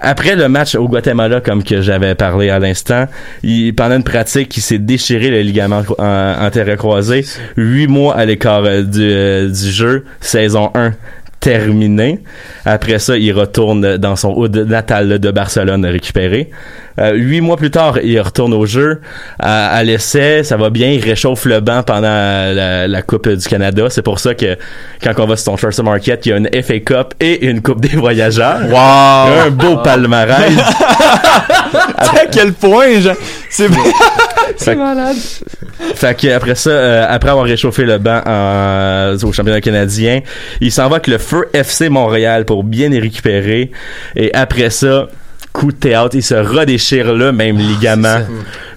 Après le match au Guatemala, comme que j'avais parlé à l'instant, il, pendant une pratique, il s'est déchiré le ligament cro- en- antérieur-croisé. Huit mois à l'écart euh, du, euh, du jeu, saison 1 terminé. Après ça, il retourne dans son hood natal de Barcelone récupéré. Euh, huit mois plus tard, il retourne au jeu à, à l'essai. Ça va bien. Il réchauffe le banc pendant la, la Coupe du Canada. C'est pour ça que quand on va sur ton First Market, il y a une FA Cup et une Coupe des voyageurs. Wow! Un beau palmarès. [laughs] à quel point, genre. C'est [laughs] C'est malade. Fait que après ça, euh, après avoir réchauffé le banc en- au championnat canadien, il s'en va avec le Feu FC Montréal pour bien les récupérer. Et après ça, coup de théâtre, il se redéchire le même ligament.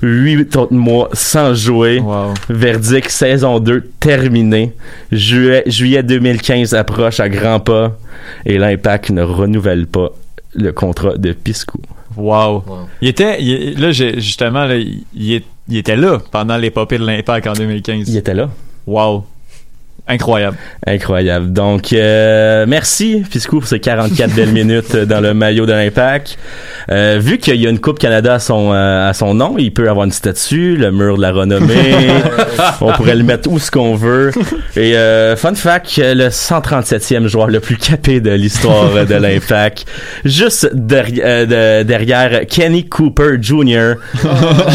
Huit autres mois sans jouer. Verdict, saison 2 terminé. Juillet, juillet 2015 approche à grands pas. Et l'Impact ne renouvelle pas le contrat de Piscou. Wow. Il était, il- là, j'ai- justement, là, il, il est- il était là pendant l'épopée de l'Impact en 2015. Il était là. Wow. Incroyable. Incroyable. Donc, euh, merci, Piscou, pour ces 44 [laughs] belles minutes dans le maillot de l'Impact. Euh, vu qu'il y a une Coupe Canada à son, euh, à son nom, il peut avoir une statue, le mur de la renommée. [laughs] on pourrait le mettre où ce qu'on veut. Et euh, fun fact, le 137e joueur le plus capé de l'histoire de l'Impact, juste derri- euh, de- derrière Kenny Cooper Jr., qui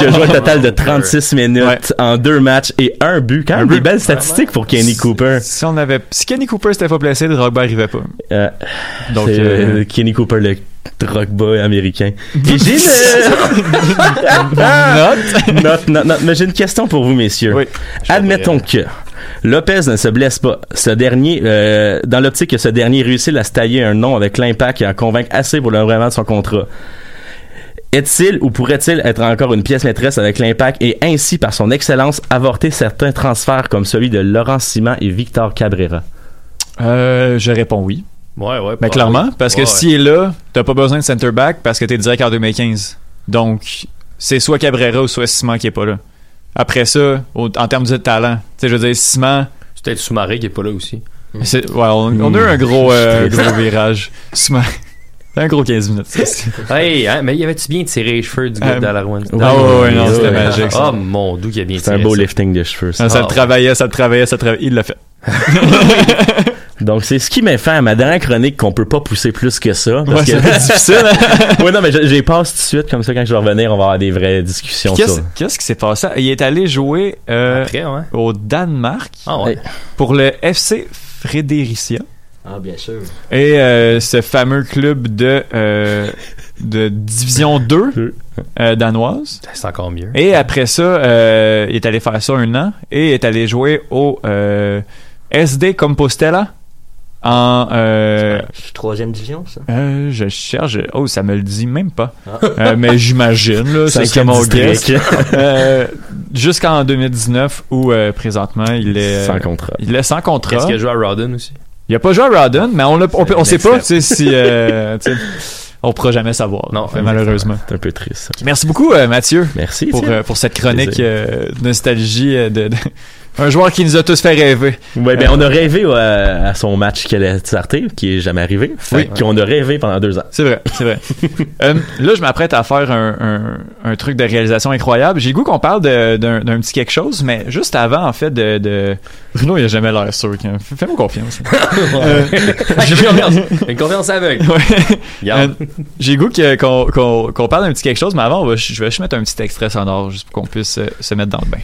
a joué un total de 36 minutes en deux matchs et un but. Quand même des belles statistiques pour Kenny Cooper. Si on avait, si Kenny Cooper s'était pas placé, Drogba arrivait pas. Euh, Donc, euh, euh, Kenny Cooper, le Drogba américain. [laughs] Et j'ai une... [laughs] note, note, note. Mais j'ai une question pour vous, messieurs. Admettons que Lopez ne se blesse pas. Ce dernier, euh, dans l'optique que ce dernier réussit à se tailler un nom avec l'impact et à convaincre assez pour le vraiment de son contrat. Est-il ou pourrait-il être encore une pièce maîtresse avec l'impact et ainsi, par son excellence, avorter certains transferts comme celui de Laurent Simon et Victor Cabrera? Euh, je réponds oui. Ouais, ouais. Mais clairement, parce que Ouais, s'il est là, t'as pas besoin de center back parce que t'es direct en 2015. Donc, c'est soit Cabrera ou soit Simon qui est pas là. Après ça, au- en termes de talent, tu sais, je veux dire, Simon. C'est peut-être Soumaré qui est pas là aussi. Ouais, on, on a eu un gros, euh, [laughs] gros virage. Simon. C'est un gros 15 minutes. ça, [laughs] c'est- Hey, hein, mais il avait-tu bien tiré les cheveux du gars Euh, de ah ouais, ouais, non, c'était magique, ça. Oh mon dieu, qu'il a bien C'est tiré. un beau ça. lifting de cheveux. Ah, ça le travaillait, ça le travaillait, ça le travaillait. Il l'a fait. [laughs] Donc, c'est ce qui m'a fait à ma dernière chronique qu'on peut pas pousser plus que ça. Parce Ouais, que être difficile, hein? [laughs] ouais, non, mais je- j'ai passe tout de suite, comme ça, quand je vais revenir, on va avoir des vraies discussions Qu'est-ce sur. qu'est-ce qui s'est passé? Il est allé jouer euh, Après, ouais. au Danemark Ah ouais. pour le FC Fredericia. Ah, bien sûr. Et euh, ce fameux club de, euh, de Division 2 euh, danoise. C'est encore mieux. Et après ça, euh, il est allé faire ça un an et est allé jouer au euh, SD Compostela en... Euh, troisième division, ça? euh, je cherche... Oh, ça me le dit même pas. Ah. Euh, mais j'imagine, là, c'est mon guess. Euh, Jusqu'en 2019 où euh, présentement il est... Sans contrat. Il est sans contrat. Est-ce qu'il a joué à Rodden aussi? Il a pas joué à Rodden, mais on, l'a- on, on sait pas extrait. tu sais, si... euh, [laughs] on pourra jamais savoir. Non, Fait, malheureusement. C'est un peu triste. Merci beaucoup, euh, Mathieu. Merci. Pour, euh, pour cette chronique euh, nostalgie de, de- un joueur qui nous a tous fait rêver. Ouais, ben, Euh, on a rêvé ouais, à son match qu'elle a starté, qui est jamais arrivé. Oui. qu'on a rêvé pendant deux ans. C'est vrai, c'est vrai. [laughs] Euh, là, je m'apprête à faire un, un- un truc de réalisation incroyable. J'ai le goût qu'on parle d'un petit quelque chose, mais juste avant, en fait, de... de... Bruno, il a jamais l'air sûr. hein. Fais- Fais-moi confiance. [laughs] Euh, [laughs] J'ai confiance. Une confiance aveugle. Ouais. Euh, J'ai le goût qu'on parle d'un petit quelque chose, mais avant, on va- je vais juste mettre un petit extrait sonore juste pour qu'on puisse euh, se mettre dans le bain.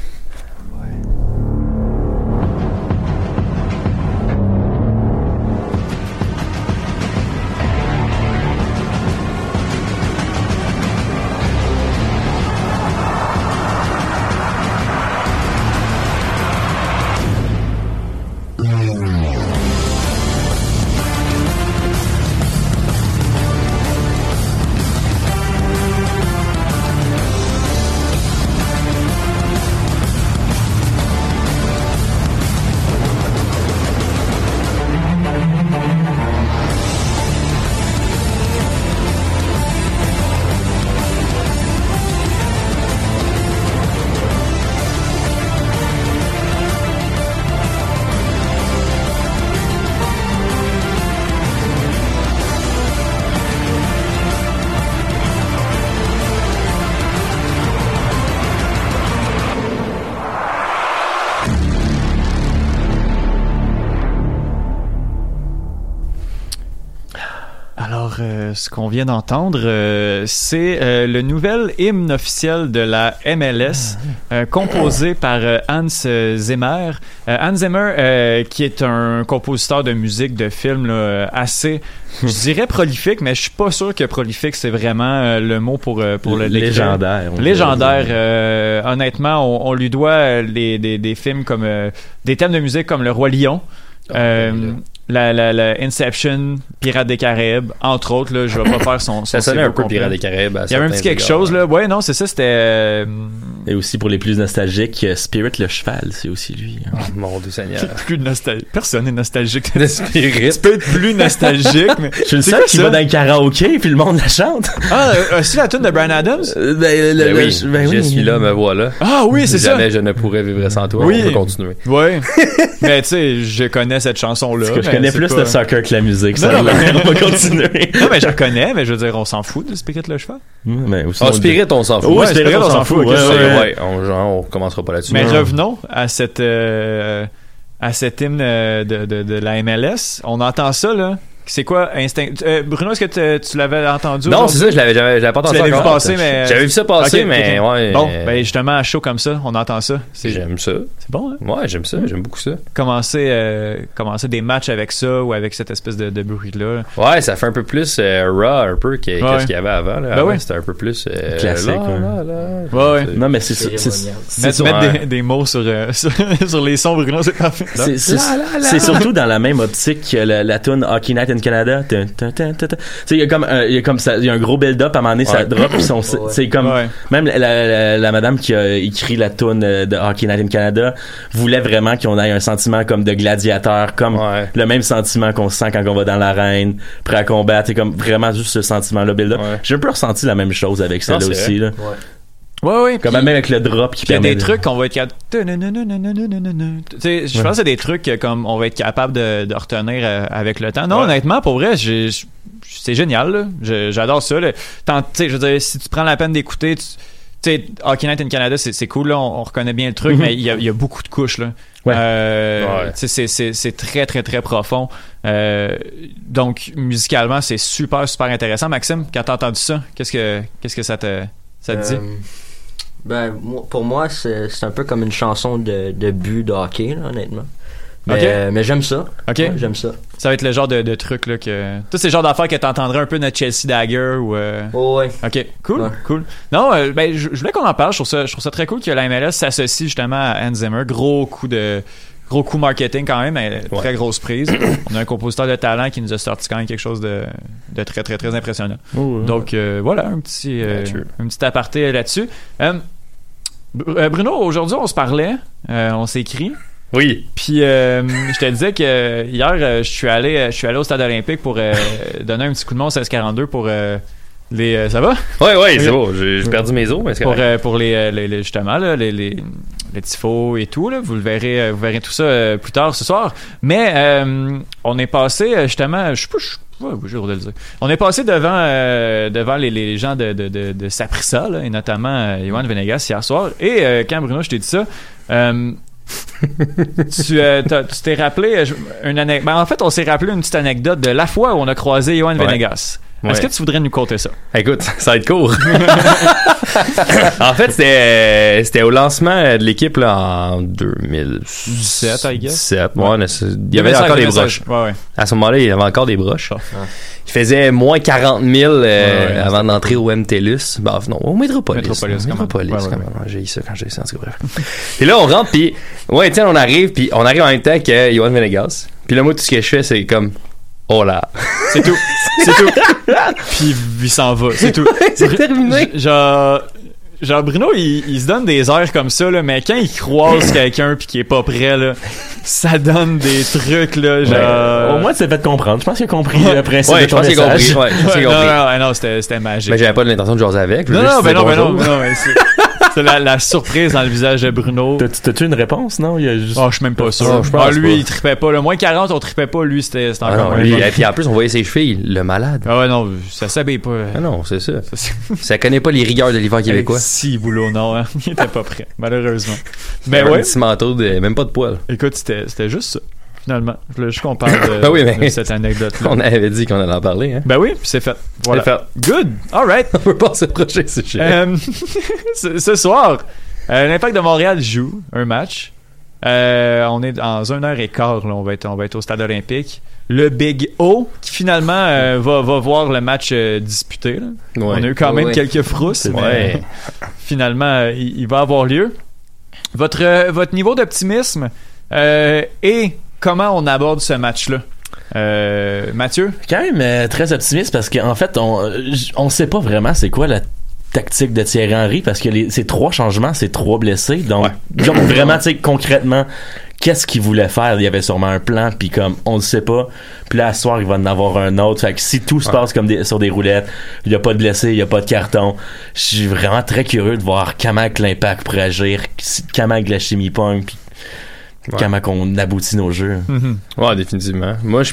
Qu'on vient d'entendre, euh, c'est euh, le nouvel hymne officiel de la MLS, euh, composé par Hans Zimmer. Hans Zimmer, qui est un compositeur de musique de film là, assez, je dirais prolifique, mais je suis pas sûr que prolifique c'est vraiment le mot pour pour le. Légendaire, Légendaire. honnêtement, on, on lui doit les, des, des films comme des thèmes de musique comme Le Roi Lion. euh, la, la, la Inception, Pirates des Caraïbes, entre autres, là, je vais pas faire son, son Ça sonnait un peu. Pirates des Caraïbes Il y avait un petit quelque chose, là. Ouais, non, c'est ça, c'était. euh, Et aussi pour les plus nostalgiques, euh, Spirit le cheval, c'est aussi lui. hein. Oh, mon Dieu Seigneur. plus nostalgique. Personne n'est nostalgique de Spirit. Être plus nostalgique, mais. Je suis le seul qui va dans le karaoké puis le monde la chante. Ah, euh, c'est la tune de Brian Adams? Euh, ben, le- Ben le- oui, ben je oui. suis là, me voilà. Ah oui, c'est ça. Jamais je ne pourrais vivre sans toi. Oui. On peut continuer. Ouais. [laughs] mais tu sais, je connais cette chanson-là. Parce que je connais plus pas- le soccer que la musique. Non, Ça, non, mais- on va continuer. Non, mais je reconnais, mais je veux dire, on s'en fout de Spirit le cheval. Mais sinon, Spirit, on s'en fout. Ouais, Spirit, on s'en fout. ouais, ouais. Ouais, on, on commencera pas là-dessus. Mais Non. revenons à cette euh, à cet hymne euh, de, de, de la MLS. On entend ça là. C'est quoi instinct euh, Bruno, est-ce que tu- tu l'avais entendu Non, c'est ça, je l'avais, j'avais, j'avais pas Tu entendu l'avais vu encore. passer, mais J'avais vu ça passer, mais ouais. Bon, ben justement à chaud comme ça, on entend ça. J'aime ça. c'est bon. Hein? Ouais, j'aime ça, j'aime beaucoup ça. Commencer euh, commencer des matchs avec ça ou avec cette espèce de, de bruit là. Ouais, ça fait un peu plus euh, raw, un peu, que- qu'est-ce Ouais. qu'il y avait avant. Là. Ben Avant, ouais. C'était un peu plus. euh, Classique, là, ouais. là, là. Ouais, ouais. Non, mais c'est c'est- c'est- Cérémonial. c'est Mettre, mettre des, des mots sur, euh, [laughs] sur, sur les sons, Bruno, c'est parfait. C'est- C'est c'est surtout dans la même optique que la, la tune Hockey Night in Canada. Tu sais, il y a comme, un- il y a comme ça, il y a un gros build-up à un moment donné, ça Ouais. drop, puis son- c'est Ouais. c'est comme, Ouais. même la, la, la- la madame qui a écrit la tune euh, de Hockey Night in Canada voulait vraiment qu'on ait un sentiment comme de gladiateur, comme Ouais. le même sentiment qu'on sent quand on va dans l'arène, prêt à combattre, c'est comme vraiment juste ce sentiment-là build-up. Ouais. J'ai un peu ressenti la même chose avec celle-là c'est aussi, là. Ouais. Ouais, ouais. Comme puis- même avec le drop qui il y a des de- trucs qu'on va être capable. Tu sais, je Ouais. pense que c'est des trucs que, comme on va être capable de, de retenir euh, avec le temps. Non, Ouais. honnêtement, pour vrai, c'est génial. J'adore ça. là. Tant- je veux dire, si tu prends la peine d'écouter, tu sais, Hockey Night in Canada, c'est c'est cool, là, on, on reconnaît bien le truc, Mhm. mais il y, a, il y a beaucoup de couches. Là. Ouais. Euh, Ouais. c'est- c'est c'est très, très, très profond. Euh, donc, musicalement, c'est super, super intéressant. Maxime, quand t'as entendu ça, qu'est-ce que qu'est-ce que ça te, ça te dit? Ben, pour moi, c'est c'est un peu comme une chanson de, de but de hockey, là, honnêtement. Mais, euh, mais j'aime ça. Ok. Ouais, j'aime ça. Ça va être le genre de, de truc là que. Tous ces genres d'affaires que t'entendrais un peu notre Chelsea Dagger ou. euh, Oh, ouais. Ok, cool, Ouais. cool. Non, euh, ben, je, voulais qu'on en parle. Je trouve, ça, je trouve ça très cool que la MLS s'associe justement à Hans Zimmer. Gros coup de. Gros coup marketing quand même, mais très grosse prise. [coughs] On a un compositeur de talent qui nous a sorti quand même quelque chose de, de très très très impressionnant. Oh, ouais. Donc euh, voilà, un petit, euh, Là-dessus. un petit aparté là-dessus. Euh, euh, Bruno, aujourd'hui on se parlait, euh, on s'est écrit. Oui. Puis euh, je te disais que hier je suis allé je suis allé au stade olympique pour donner un petit coup de main au 1642 pour les ça va? Ouais, ouais, c'est bon. J'ai perdu mes os, mais c'est pour, pour les, les- les- justement là, les, les, les tifos et tout là, vous le verrez vous verrez tout ça plus tard ce soir mais on est passé justement je sais pas je Ouais, de le dire. On est passé devant euh, devant les, les gens de, de, de, de Saprissa, là, et notamment euh, Johan Venegas hier soir. Et euh, quand Bruno, je t'ai dit ça, euh, [laughs] tu euh, tu t'es rappelé une anecdote. en fait, on s'est rappelé une petite anecdote de la fois où on a croisé Johan Ouais. Venegas. Est-ce Ouais. que tu voudrais nous conter ça? Écoute, [laughs] ça va être court. [laughs] en fait, c'était c'était au lancement de l'équipe là, en 2017, I guess. 17, ouais, a- il y avait 2016, encore des 2016. broches. Ouais, ouais. À ce moment-là, il y avait encore des broches. Il faisait moins 40 000 euh, Ouais, ouais, avant d'entrer au MTLUS. Bah, non, au Métropolis. Métropolis, quand même. Métropolis, Ouais, ouais, quand même. J'ai eu ça quand j'ai eu ça, en tout cas, bref. [laughs] Et là, on rentre, puis, ouais, tiens, on arrive, puis on arrive en même temps que Johan Venegas. Puis là, moi, tout ce que je fais, c'est comme, oh là. C'est tout. C'est tout. [laughs] Puis il s'en va. C'est tout. [laughs] c'est terminé. Genre, genre Bruno, il, il se donne des airs comme ça, là, mais quand il croise [laughs] quelqu'un puis qu'il est pas prêt, là, ça donne des trucs, là, genre. Ouais. Au moins, tu t'es fait comprendre. Je pense qu'il a compris le principe Ouais, de je pense qu'il a message. compris. Ouais, je pense qu'il a non, compris. non, non, non, c'était, c'était magique. Mais j'avais pas l'intention de jaser avec. non, non, ben non, ben non, ben non, mais c'est, la, la surprise dans le visage de Bruno. T'as- T'as-tu une réponse, non? Il y a juste... Oh, je suis même pas sûr. Ah, ah, lui, pas. il trippait pas. Le moins 40, on trippait pas. Lui, c'était, Ah encore lui, et puis en plus, on voyait ses chevilles, le malade. Ah ouais, non, ça s'habille pas. Ah non, c'est ça. Ça connaît pas les rigueurs de l'hiver québécois. Si, boulot, non, hein. [laughs] il était pas prêt, malheureusement. Mais Ben ouais. Un petit manteau, de, même pas de poils. Écoute, c'était, c'était juste ça, finalement. Je voulais juste qu'on parle de, [coughs] Ben oui, de cette anecdote-là. On avait dit qu'on allait en parler. Hein. Ben oui, puis c'est fait. Voilà. C'est fait. Good. All right. [laughs] On peut passer au prochain sujet. Euh, [laughs] ce, ce soir, euh, l'Impact de Montréal joue un match. Euh, on est dans une heure et quart, là, on, va être, on va être au stade olympique. Le Big O, qui finalement euh, va, va voir le match euh, disputé. là. Ouais. On a eu quand même Ouais. quelques frousses, mais Ouais. [laughs] finalement, euh, il, il va avoir lieu. Votre, euh, votre niveau d'optimisme euh, et comment on aborde ce match-là? Euh, Mathieu? quand même euh, très optimiste parce qu'en fait, on, euh, on sait pas vraiment c'est quoi la tactique de Thierry Henry parce que les, ces trois changements, c'est trois blessés. Donc, vraiment, tu sais, concrètement, qu'est-ce qu'il voulait faire? Il y avait sûrement un plan, puis comme on ne sait pas. Puis là, à ce soir, il va en avoir un autre. Fait que si tout se passe comme des- sur des roulettes, il n'y a pas de blessés, il n'y a pas de carton, je suis vraiment très curieux de voir comment l'impact pourrait agir, comment la chimie pogne, puis Ouais. comment qu'on aboutit nos jeux. Ouais, définitivement. Moi, je,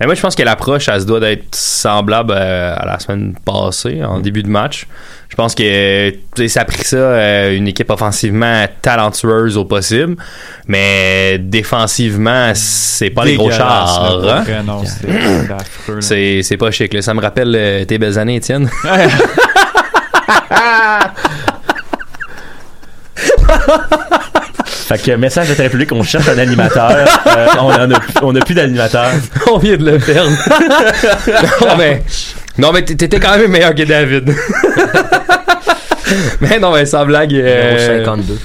et moi, je pense que l'approche, elle se doit d'être semblable euh, à la semaine passée, en début de match. Je pense que ça a pris ça, euh, une équipe offensivement talentueuse au possible, mais défensivement, c'est pas les gros chars. hein. c'est pas chic. Là. Ça me rappelle euh, tes belles années, Étienne. [laughs] [laughs] [laughs] Fait que message de très public, on cherche un animateur. Euh, on, en a, on a plus d'animateur. [laughs] On vient de le perdre. [laughs] non, mais, non, mais t'étais quand même meilleur que David. [laughs] mais non, mais sans blague. euh, 52.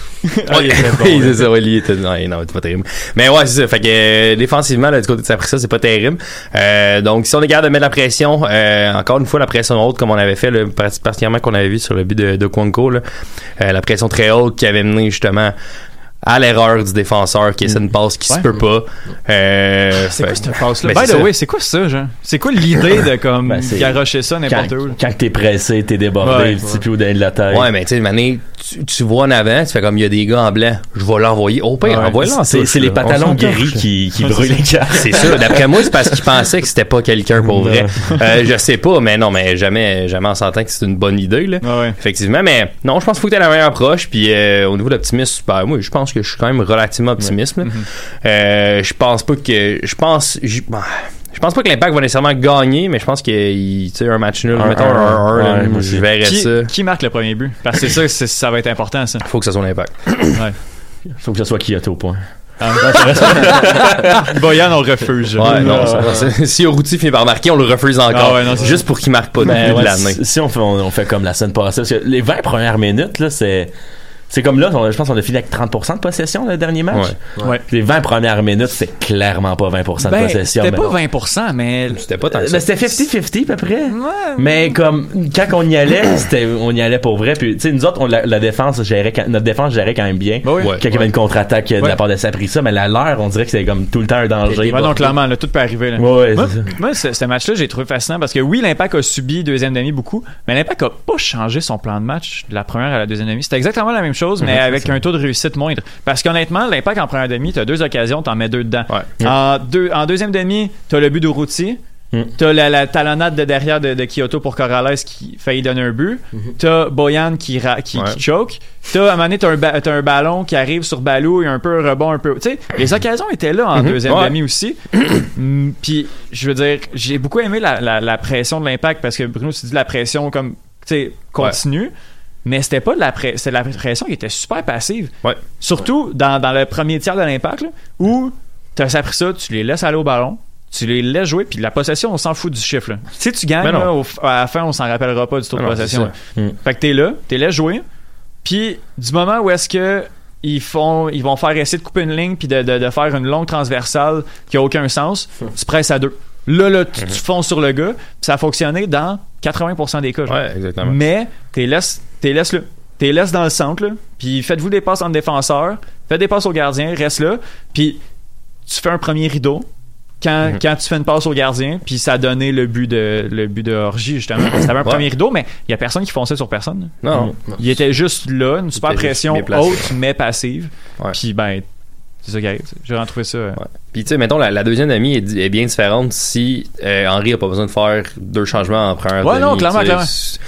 Ah, il était bon, c'est ça, ouais, lui, il était, non, non, c'est pas terrible. Mais ouais, c'est ça. Fait que, euh, défensivement, là, du côté de Saprissa, c'est pas terrible. Euh, donc, si on est capable de mettre la pression, euh, encore une fois, la pression haute, comme on avait fait, là, parti- particulièrement qu'on avait vu sur le but de, de Kwanko, là, euh, la pression très haute qui avait mené, justement, à l'erreur du défenseur qui essaie une passe qui Ouais. se peut pas. Euh, C'est quoi cette passe-là? Ben, By c'est the ça. way, c'est quoi ça, genre? C'est quoi l'idée de comme Ben, garocher ça n'importe où? là? quand t'es pressé, t'es débordé, Ouais. le petit pied au dernier de la tête. Ouais, mais tu sais, tu, tu vois en avant, tu fais comme il y a des gars en blanc, je vais l'envoyer. Au pire, Ouais. envoie-le en C'est- les pantalons gris qui- qui brûlent les cartes. C'est ça. D'après moi, c'est parce qu'ils pensaient que c'était pas quelqu'un pour vrai. Euh, [laughs] je sais pas, mais non, mais jamais, jamais on s'entend que c'est une bonne idée, là. Effectivement, mais non, je pense qu'il faut que tu la meilleure approche. Puis euh, au niveau de l'optimisme, ben, moi, je pense que je suis quand même relativement optimiste. là. Euh, je pense pas que. Je pense. bah, Je pense pas que l'impact va nécessairement gagner, mais je pense qu'il tu sais, un match nul, Un- mettons un- un 1 ouais, moi je verrais Qui, ça. qui marque le premier but? Parce que c'est ça, ça va être important, ça. Faut que ça soit l'impact. [coughs] Ouais. Faut que ce soit Kyoto, point. [laughs] Boyan, on refuse. Ouais, non, ça- ça- si Oruti finit par marquer, on le refuse encore. Ah ouais, non, c'est juste pour qu'il marque pas depuis ouais, de l'année. si, si on fait, on, on fait comme la semaine passée, parce que les 20 premières minutes, là, c'est. C'est comme là, on- je pense qu'on a fini avec 30% de possession le dernier match. Ouais. Ouais. Les 20 premières minutes, c'est clairement pas 20% de Ben, possession. c'était pas bon. 20%, mais. C'était pas tant Euh, ben, c'était 50-50 à peu près. Mais comme quand on y allait, [clears throat] c'était on y allait pour vrai. Puis tu sais, nous autres, on, la, la défense gérait notre défense gérait quand même bien. oui. Quand il y avait une contre-attaque euh, de la part de Saprissa, mais la leur, on dirait que c'est comme tout le temps un danger. Ouais, non, clairement, là, tout peut arriver. Là. Ouais, ouais, moi, c'est ça. moi, ce, ce match-là, j'ai trouvé fascinant parce que oui, l'Impact a subi deuxième demi beaucoup, mais l'Impact a pas changé son plan de match de la première à la deuxième demi. C'était exactement la même chose, mais Mhm, avec un taux de réussite moindre. Parce qu'honnêtement, l'Impact en première demi, t'as deux occasions, t'en mets deux dedans. Ouais. En, deux, en deuxième demi, t'as le but de Routy. Mm. T'as la, la talonnade de derrière de, de Kyoto pour Corrales qui faillit donner un but. T'as Boyan qui, ra- qui, Ouais. qui choke. T'as, à un moment donné, t'as un, ba- t'as un ballon qui arrive sur Balou et un peu un rebond, un peu. Tu sais, les occasions étaient là en Mhm. deuxième Ouais. demi aussi. Mm, [clears throat] Puis, je veux dire, j'ai beaucoup aimé la, la- la pression de l'impact parce que Bruno s'est dit la pression comme, tu sais, continue. Mais c'était pas de la pression, c'était de la pression qui était super passive. Ouais. Surtout dans, dans le premier tiers de l'impact, là, où t'as appris ça, tu les laisses aller au ballon, tu les laisses jouer, puis la possession, on s'en fout du chiffre. là. Si tu gagnes, là, au- à la fin, on s'en rappellera pas du taux de non, possession. là. Fait que t'es là, t'es laisse jouer, puis du moment où est-ce que ils font ils vont faire essayer de couper une ligne puis de, de- de faire une longue transversale qui a aucun sens, tu presses à deux. Là, là, tu, tu fonces sur le gars, puis ça a fonctionné dans 80% des cas. genre. Ouais, exactement. Mais t'es laisse, t'es laisse là. T'es laisse dans le centre, là. Puis faites-vous des passes en défenseur. Faites des passes au gardien, reste là. Puis tu fais un premier rideau. Quand, Mhm. quand tu fais une passe au gardien, puis ça a donné le but de le but de Orgy, justement. C'était un Ouais. premier rideau, mais il y a personne qui fonçait sur personne. Non. Il était juste là, une super pression haute, mais passive. Ouais. Puis ben, c'est ça qui arrive. J'ai vraiment trouvé ça. euh, Puis, tu sais, mettons, la, la deuxième demi est, bien différente si euh, Henry a pas besoin de faire deux changements en première Ouais, demi. non, clairement, clairement.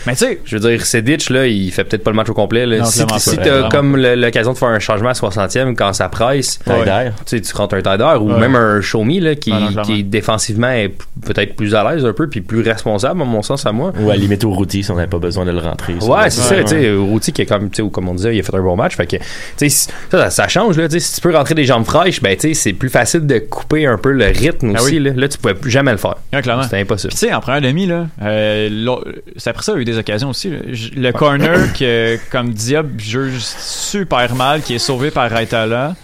Mais tu sais, Je veux dire, Sedic, là, il fait peut-être pas le match au complet. Là. Non, si si t'as vraiment comme l'occasion de faire un changement à 60e quand ça presse, ouais. tu sais, tu rentres un d'air ou Ouais. même un show me là, qui, non, clairement. qui défensivement est peut-être plus à l'aise un peu puis plus responsable, à mon sens, à moi. Ou à limite au routier si on n'avait pas besoin de le rentrer. Ouais, c'est ça, tu sais, Routy qui est comme, tu sais, comme on disait, il a fait un bon match, fait que, tu sais, si- ça, ça, ça change, là, tu sais, si tu peux rentrer des jambes fraîches, ben, tu sais, c'est plus facile de couper un peu le rythme Ah aussi, oui. là. Là, tu pouvais plus jamais le faire. Ouais, clairement. C'était impossible. Puis tu sais, en première demi, là, euh, c'est après ça, il y a eu des occasions aussi. là. Le corner [coughs] que, comme Diop juge super mal, qui est sauvé par Raitala.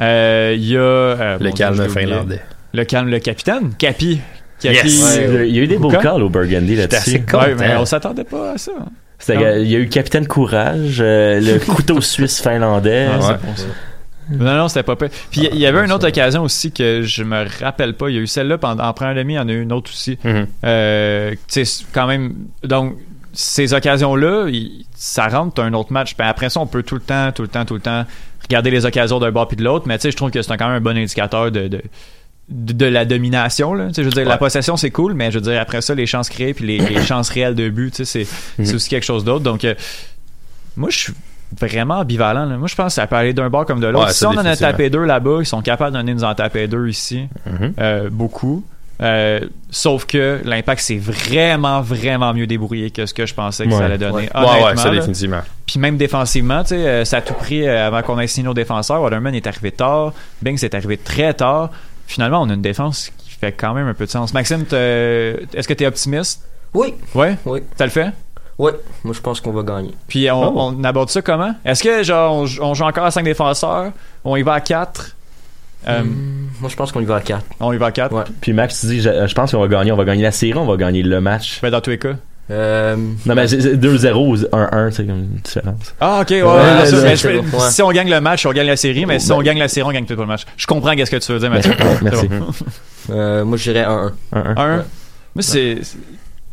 Euh, Il y a... euh, Le calme finlandais. Le calme, le capitaine. Capi. Capi. Yes. Il y a eu des beaux calls au Burgundy là-dessus. mais on s'attendait pas à ça. Il y a eu Capitaine Courage, euh, le couteau [laughs] suisse finlandais. Ah, Ouais. Non, non, c'était pas pire. Puis il y avait une autre occasion aussi que je me rappelle pas. Il y a eu celle-là pendant en première demi, il y en a eu une autre aussi. Mhm. Euh, tu sais, quand même. Donc, ces occasions-là, ça rentre un autre match. Puis après ça, on peut tout le temps, tout le temps, tout le temps regarder les occasions d'un bord puis de l'autre. Mais tu sais, je trouve que c'est quand même un bon indicateur de. de de de la domination là. Tu sais, je veux dire la possession c'est cool mais je veux dire après ça les chances créées puis les, les chances réelles de but tu sais c'est c'est Mhm. aussi quelque chose d'autre donc euh, moi je suis vraiment ambivalent là. moi je pense que ça peut aller d'un bord comme de l'autre Ouais, si ça, on en a tapé deux là-bas ils sont capables d'en nous en taper deux ici Mhm. euh, beaucoup. Euh, sauf que l'impact c'est vraiment vraiment mieux débrouillé que ce que je pensais que Ouais. ça allait donner. Ouais, ouais, Honnêtement, ça, là. définitivement. Puis même défensivement, tu sais, euh, ça a tout pris euh, avant qu'on ait signé nos défenseurs. Waterman est arrivé tard, Banks est arrivé très tard. Finalement, on a une défense qui fait quand même un peu de sens. Maxime, est-ce que tu es optimiste? Oui, Ouais? oui, Ça le fait? Oui. Moi, je pense qu'on va gagner. Puis on, Oh. on aborde ça comment? Est-ce que genre on, joue- on joue encore à 5 défenseurs On y va à 4 Hmm, moi, je pense qu'on y va à 4. On y va à 4 Ouais. Puis Max, tu dis, je, je pense qu'on va gagner, on va gagner la série, on va gagner le match. Ben, dans tous les cas. Euh, Non, mais c'est- c'est 2-0 ou 1-1, c'est comme une différence. Ah, ok, ouais, Ouais, ouais, ouais, ça, ouais, mais je ouais. Si on gagne le match, on gagne la série, mais si Ben- on gagne la série, on gagne tout le match. Je comprends qu'est-ce que tu veux dire, Mathieu. Ouais, [laughs] merci. Bon. euh, moi, je dirais 1-1. 1-1. Un. Ouais. Moi, c'est.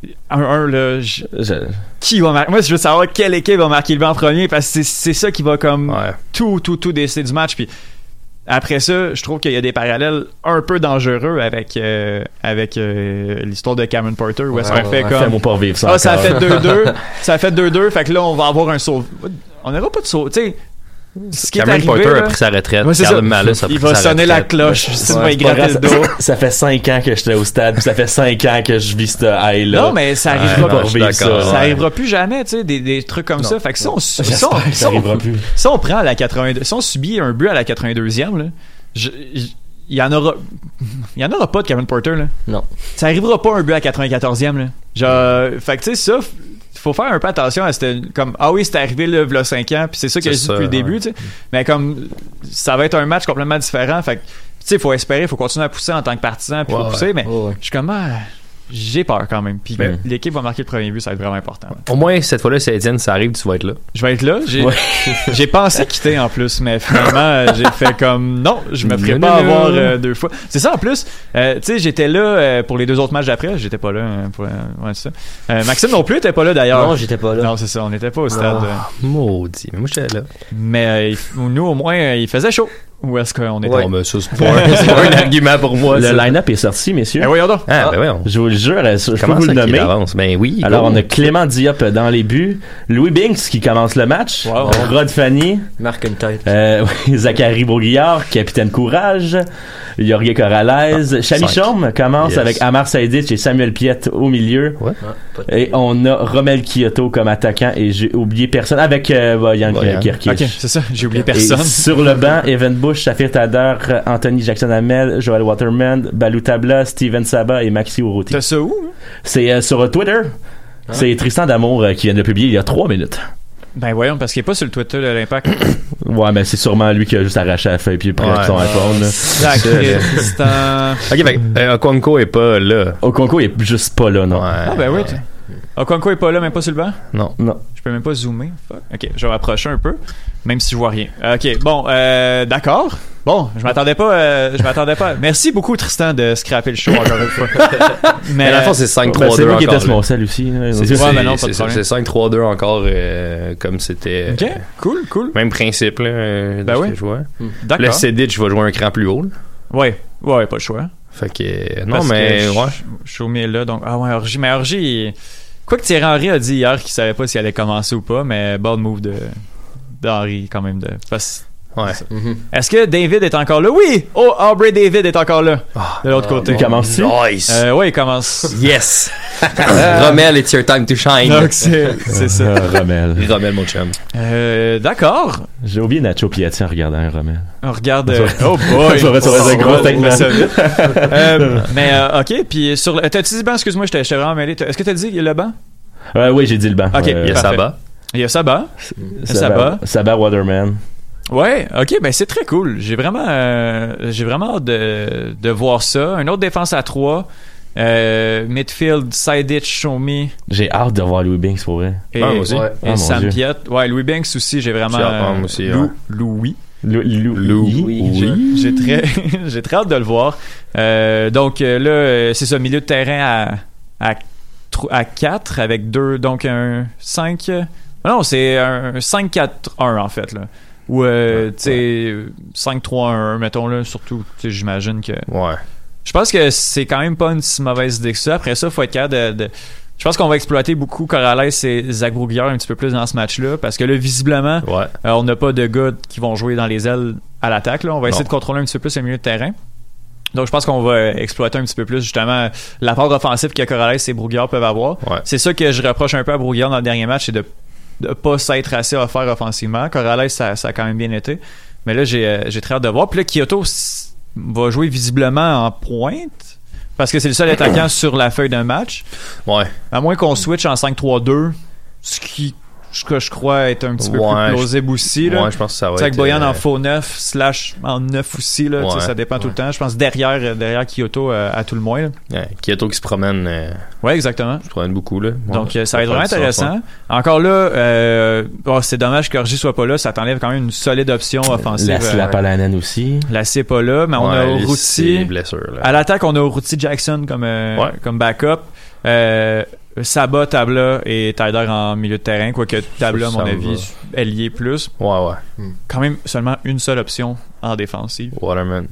C'est- Un, un, là. je- Je- Qui va marquer Moi, je veux savoir quelle équipe va marquer le but en premier parce que c'est- ça qui va comme Ouais. tout, tout, tout décider du match. Puis après ça, je trouve qu'il y a des parallèles un peu dangereux avec, euh, avec euh, l'histoire de Cameron Porter où est-ce Ouais, qu'on ouais, fait comme. Revivre ça Ah, ça a fait 2-2. [laughs] ça a fait 2-2. Fait que là, on va avoir un sauve. On n'aura pas de sauve. Tu sais, ce qui est Cameron arrivé. Porter là- a pris sa retraite. Ouais, c'est Carl ça. Malus a Il va sa sonner la cloche. Y gratter le dos. Ça, ça fait 5 ans que j'étais au stade, puis ça fait 5 ans que je vis ce high-là. Non, mais ça arrivera non, pas. ça. Arrivera plus jamais, tu sais, des, des trucs comme ça. Fait que si on, si on- J'espère que si ça on- arrivera plus. si on prend la 82, si on subit un but à la 82e, là, je- je- il y en aura, il y en aura pas de Kevin Porter, là. Non. Ça arrivera pas un but à 94e, là. Genre, fait que tu sais, ça, faut faire un peu attention à cette, comme, ah oui, c'est arrivé, là, v'là 5 ans, puis c'est ça que j'ai dit depuis le début, ouais. tu sais. Mais comme, ça va être un match complètement différent, fait tu sais, faut espérer, faut continuer à pousser en tant que partisan, puis faut pousser, mais je suis comme, ah, j'ai peur quand même. Puis Ben. l'équipe va marquer le premier but, ça va être vraiment important. Au moins, cette fois-là, si Étienne, ça arrive, tu vas être là. Je vais être là. J'ai Ouais. [laughs] j'ai pensé quitter en plus, mais finalement, euh, j'ai fait comme non, je me ferai pas avoir euh, deux fois. C'est ça en plus. euh, tu sais, j'étais là euh, pour les deux autres matchs d'après. J'étais pas là. euh, pour, euh, ouais, c'est ça. Euh, Maxime non plus était pas là d'ailleurs. Non, j'étais pas là. Non, c'est ça. On n'était pas au stade. Ah, maudit. Mais moi, j'étais là. mais euh, il- nous, au moins, euh, il faisait chaud. Où est-ce qu'on mais ça, c'est [laughs] pas, un- c'est pas un argument pour moi. Le ça. line-up est sorti, messieurs. Eh, voyons donc. Ah, ben ouais. Je vous le jure, je peux Comment vous ça le qu'il nommer? avance? Ben oui. Alors, go. on a Clément Diop dans les buts, Louis Binks qui commence le match, Wow. Rod Fanny, Marque une tête. euh, oui, Zachary Bourguillard, capitaine Courage, Jorge Corrales, Chami cinq. Chaume commence Yes. avec Amar Saïdic et Samuel Piette au milieu. Ouais. Ah, pas de- Et on a Romel Kyoto comme attaquant et j'ai oublié personne avec euh, Boyan. Kirkic. Ok, c'est ça. J'ai oublié Et personne. sur le banc, Evan Bush, Safir Tader, Anthony Jackson Hamel, Joel Waterman, Balou Tabla, Steven Saba et Maxi Urruti. T'as ça où? C'est euh, sur Twitter. C'est Tristan D'Amour euh, qui vient de publier il y a trois minutes. Ben voyons, parce qu'il est pas sur le Twitter de l'Impact. [coughs] Ouais, mais c'est sûrement lui qui a juste arraché la feuille puis pris Ouais. son iPhone. Sacré Tristan. Ok, ben, euh, Okonko est pas là. Okonko est juste pas là, non. Ouais. Ah ben oui. Okonkwo est pas là, même pas sur le banc? Non. Non. Je peux même pas zoomer. Fuck. Ok, je vais rapprocher un peu, même si je vois rien. Ok, bon, euh, d'accord. Bon, je m'attendais pas, euh, je m'attendais pas. Merci beaucoup Tristan de scraper le show encore une fois. [laughs] Mais dans le fond, c'est 5-3-2 Ben, c'est moi qui mon sel aussi. C'est Aux yeux. Ouais, mais non, pas de c'est- problème. c'est 5-3-2 encore euh, comme c'était. Ok, cool, cool. Même principe, là. euh, de Ben ce oui. que je vois. Le D'accord. Cedic, je vais jouer un cran plus haut. là. Ouais, ouais, pas le choix. Fait que. euh, Non, Parce mais. que je- Ouais. Je suis au milieu là, donc. Ah ouais, Orgy. Mais Orgy, quoi que Thierry Henry a dit hier qu'il savait pas s'il allait commencer ou pas, mais ball move de d'Henry quand même. de parce- Ouais. Mhm. Est-ce que David est encore là? Oui! Oh, Aubrey David est encore là. Ah. de l'autre côté. Il commence-tu? Nice! Euh, ouais, il commence. [laughs] Yes! [laughs] Rommel, it's your time to shine. Donc, c'est ça. [laughs] Rommel. Rommel, mon chum. Euh, D'accord. J'ai oublié Nacho Piatti en regardant un Rommel. On regarde. euh, oh boy! Ça va, ça va être un gros va mettre ça vite. Euh, mais euh, ok, puis sur. T'as-tu dit le banc? Excuse-moi, j'étais j'étais vraiment mêlé. Est-ce que t'as dit le banc? Euh, oui, j'ai dit le banc. Ok, Euh, Il y a parfait. Saba. Il y a Saba. Saba, Saba. Saba Waterman. Ouais, ok, ben c'est très cool. J'ai vraiment, euh, j'ai vraiment hâte de, de voir ça. Un autre défense à 3. Euh, midfield, Sidic, Shomi J'ai hâte de voir Louis Binks pour vrai. et, Ah, moi aussi. Ouais. et Ah, mon Sam Dieu. Piet. Ouais, Louis Banks aussi, j'ai vraiment. Hâte, euh, moi aussi, Lou- ouais. Louis. Lou, Lou, Lou. Oui. J'ai- très, [laughs] j'ai très hâte de le voir. Euh, donc là, c'est ça, milieu de terrain à, à 4 avec deux, donc un 5. Non, c'est un 5-4-1 en fait. Là. Ou, euh, tu sais, 5-3-1, mettons là, surtout, j'imagine que. Ouais. Je pense que c'est quand même pas une si mauvaise idée que ça. Après ça, faut être capable de. de- Je pense qu'on va exploiter beaucoup Corrales et Zach Broguillard un petit peu plus dans ce match-là. Parce que là, visiblement, Ouais. euh, on n'a pas de gars qui vont jouer dans les ailes à l'attaque. On va essayer Non. de contrôler un petit peu plus le milieu de terrain. Donc, je pense qu'on va exploiter un petit peu plus, justement, l'apport offensif que Corrales et Broguillard peuvent avoir. Ouais. C'est ça que je reproche un peu à Broguillard dans le dernier match, c'est de ne pas s'être assez offert offensivement. Corrales, ça, ça a quand même bien été. Mais là, j'ai euh, j'ai très hâte de voir. Puis là, Kyoto va jouer visiblement en pointe. Parce que c'est le seul attaquant sur la feuille d'un match. Ouais. À moins qu'on switch en 5-3-2, ce qui je, que je crois être un petit peu Ouais, plus plausible aussi. Là. ouais, je pense que ça va avec être, Boyan euh, en faux neuf slash en neuf aussi. Là, Ouais. Ça dépend tout le temps. Je pense derrière, euh, derrière Kyoto euh, à tout le moins. Là. Ouais, Kyoto qui se promène. euh, Ouais, exactement. se promène beaucoup, là. Donc, Ouais, euh, ça va être vraiment intéressant. Encore là, euh, bon, c'est dommage que Orgy soit pas là. Ça t'enlève quand même une solide option offensive. La euh, Slapalainen aussi. La C est pas là, mais on a c'est là. À l'attaque, on a Urruti Jackson comme, euh, Ouais. comme backup. Euh, Saba, Tabla et Tyler en milieu de terrain. Quoique Tabla, à mon avis, elle y est plus. Ouais, ouais. Quand même seulement une seule option en défensive. Waterman.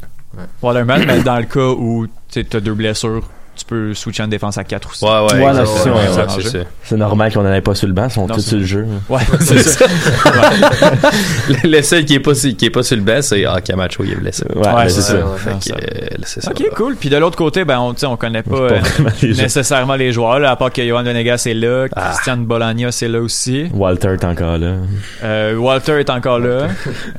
Waterman, mais dans le cas où tu as deux blessures, tu peux switcher en défense à 4 aussi. Ouais, ouais, Ouais, c'est normal qu'on n'en ait pas sur le banc, ils sont Non, tous sur le jeu. Ouais, c'est ça. [laughs] le, le seul qui est pas, sur- qui est pas sur le banc, c'est ah, Camacho, il est blessé. Ouais, c'est ça. Fait que, euh, ça. Ok, cool. Puis de l'autre côté, ben, on, on connaît pas, pas euh, vraiment les gens. nécessairement les joueurs, là, à part que Johan Venegas est là, Ah. Christian Bologna c'est là aussi. Walter est encore là. Euh, Walter est encore là.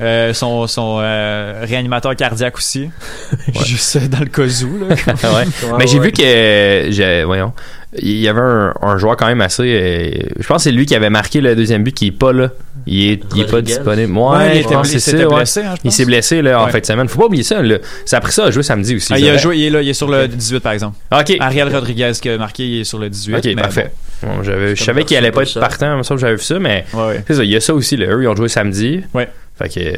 Euh, son son euh, réanimateur cardiaque aussi. [laughs] Juste dans le cas où, là. [laughs] Ouais. Mais j'ai vu que, euh, voyons, il y avait un, un joueur quand même assez. euh, je pense que c'est lui qui avait marqué le deuxième but qui est pas là. Il est, il est pas disponible. Ouais, Ouais, il je était pense que blessé, c'est il ça. était ouais. blessé, hein, il s'est blessé là, en Ouais. fin de semaine. Faut pas oublier ça. Là. Ça a pris ça à jouer samedi aussi. Ah, il a joué, il est là, il est sur le 18 par exemple. Ok. Ariel Rodriguez qui a marqué, il est sur le 18. Ok, mais parfait. Bon, j'avais- je savais qu'il allait pas être ça. partant, ça j'avais vu ça, mais bon. Ouais, ouais. c'est ça, il y a ça aussi, là. Eux, ils ont joué samedi. Ouais. Fait que euh,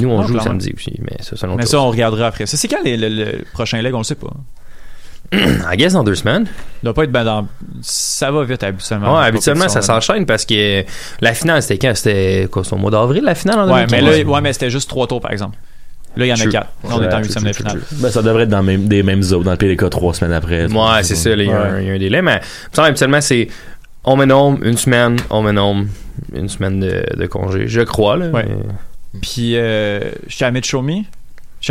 nous, on Ah, joue clairement. samedi aussi, mais ça, c'est Mais chose. ça, on regardera après. Ça, c'est quand les- le, le prochain leg, on le sait pas. [clears throat] I guess dans deux semaines. Doit pas être ben dans. Ça va vite habituellement. Ouais, habituellement, ça s'enchaîne parce que la finale, c'était quand? C'était quoi, c'est au mois d'avril, la finale en Ouais, mais 2015? là, ouais, mais c'était juste trois tours par exemple. Là, il y en a quatre. Là, on est en huitième de finale. Ben, ça devrait être dans même- des mêmes eaux, dans le PDK trois semaines après. Ouais, c'est ça, il y, a un- Ouais. il y a un délai, mais habituellement, c'est on me nomme une semaine, on me nomme une semaine de, de congé. Je crois, là. Ouais. mais Puis, euh, je suis à Mitchomi. Je suis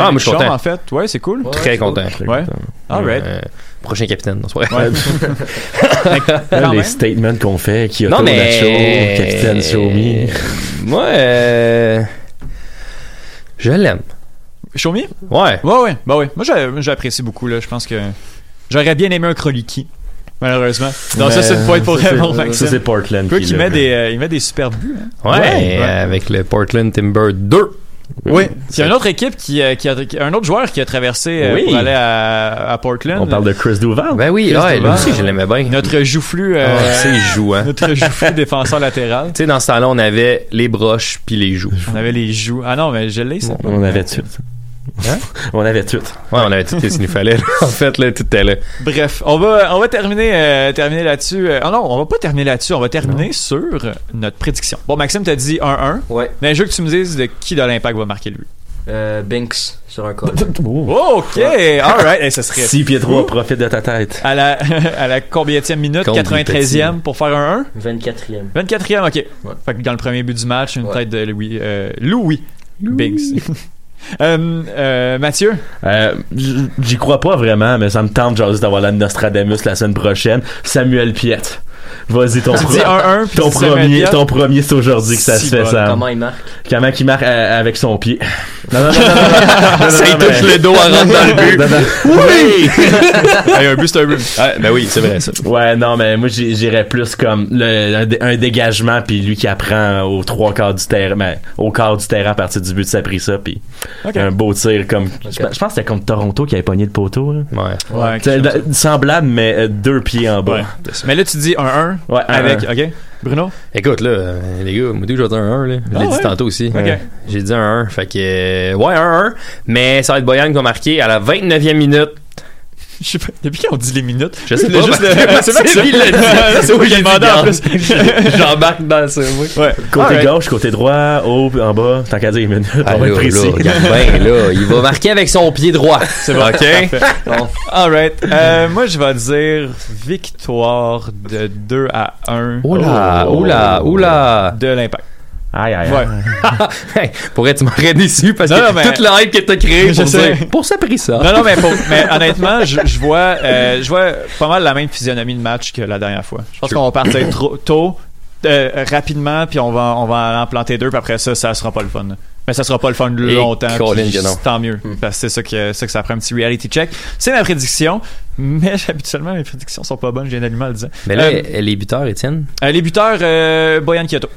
Ah, moi, je suis content. en fait. Ouais, c'est cool. Très content. Ouais. Alright. Euh, prochain capitaine, non, c'est pas Ouais. [laughs] les statements qu'on fait, Kyoto, Non, mais- Nacho, Capitaine Xiaomi. [laughs] Moi, euh, je l'aime. Shomi? Ouais. Ouais, ouais. Bah ouais. Moi, j'ai- j'apprécie beaucoup, là. Je pense que j'aurais bien aimé un Kroliki. Malheureusement. Ça, Mais c'est une pointe pour ça, Raymond Ça, Maxime. c'est Portland. Quoi qui qui met des, euh, il met des super buts. hein. Ouais, Ouais, ouais. avec le Portland Timber 2. Oui. Il y a une autre équipe qui, euh, qui a, qui- un autre joueur qui a traversé euh, Oui. pour aller à, à Portland. On parle de Chris Duval. Ben oui, ouais, lui Duval. aussi, je l'aimais bien. Notre joufflu, euh, Ah, c'est jouant. [laughs] notre joufflu [laughs] défenseur latéral. Tu sais, dans ce temps-là, on avait les broches puis les joues. On avait les joues. Ah non, mais je l'ai, ça. On avait tout. Hein? [laughs] On avait tout. Ouais, on avait tout ce qu'il nous fallait. là. En fait, là, tout était là. Bref, on va, on va terminer, euh, terminer là-dessus. Euh, oh non, on va pas terminer là-dessus. On va terminer sur notre prédiction. Bon, Maxime, t'as dit 1-1. Ouais. Mais je veux que tu me dises de qui de l'impact va marquer lui. Euh, Binks sur un col. [laughs] Oh, ok, alright. Et ça serait 6 pieds 3, profite de ta tête. à la, [laughs] à la combienième minute, Contre 93e pour faire un 24e. 1. 24e, ok. Fait que dans le premier but du match, une Ouais. tête de Louis, euh, Louis Binks. Euh, euh, Mathieu, Euh, J'y crois pas vraiment, mais ça me tente genre, d'avoir la Nostradamus la semaine prochaine. Samuel Piette. Vas-y, ton, tu pro- dis 1-1 puis ton premier, ton premier, c'est aujourd'hui que ça Si se fait, bon. Sam. Comment il marque? Comment il marque euh, avec son pied? [laughs] Non, non, Ça, il touche le dos à rentrer dans le but. Oui! [laughs] Hey, un but, c'est un but. Ah, ben oui, c'est vrai, ça. Ouais, non, mais moi j'irais plus comme le, un, dé- un dégagement, puis lui qui apprend aux trois quarts du terrain, ben, au quart du terrain à partir du but, ça a pris ça, puis un beau tir comme. Je, je pense que c'était contre Toronto qui avait pogné le poteau. Là. Ouais. Semblable, mais euh, deux pieds en bas. Ouais. Mais là, tu dis 1-1 Ouais, un, avec. un. Ok. Bruno? Écoute, là, euh, les gars, moi, tout, je vais dire un 1, là. Je l'ai Ah dit ouais? tantôt aussi. Ok. J'ai dit un 1. Fait que, euh, ouais, un 1. Mais ça va être Boyan qui va marquer à la 29e minute. Je sais pas, depuis quand on dit les minutes Je sais pas. juste parce le- [laughs] c'est vrai que l'a dit. [laughs] c'est moi qui ai J'ai demandé dit, en plus. [laughs] J'embarque dans ça, oui. Ouais. Côté Alright. gauche, côté droit, haut, en bas, tant qu'à dire minutes, Ah, on va là, être précis. là, regarde bien, là. Il va marquer avec son pied droit. C'est bon. OK? Bon. Alright. Euh, moi, je vais dire victoire de 2 à 1 Oula, oula, oula. de l'impact. Aïe, aïe, Ouais. aïe. [laughs] Hey, pour être, tu m'aurais déçu parce Non, que non, mais- toute la hype que t'as créée Je pour sais. dire, pour ça pris ça. Non, non, mais, pour- mais honnêtement, je, je vois, euh, je vois pas mal la même physionomie de match que la dernière fois. Je pense qu'on va partir trop tôt, euh, rapidement, puis on va, on va en planter deux, puis après ça, ça sera pas le fun. Mais ça sera pas le fun Et longtemps. Colin puis que non. Tant mieux. Parce que c'est ça que, ça que ça prend un petit reality check. C'est ma prédiction. Mais [laughs] habituellement, mes prédictions sont pas bonnes. J'ai un animal le disant. Mais là, Euh, les buteurs, Étienne? Euh, les buteurs, euh, Boyan Kyoto.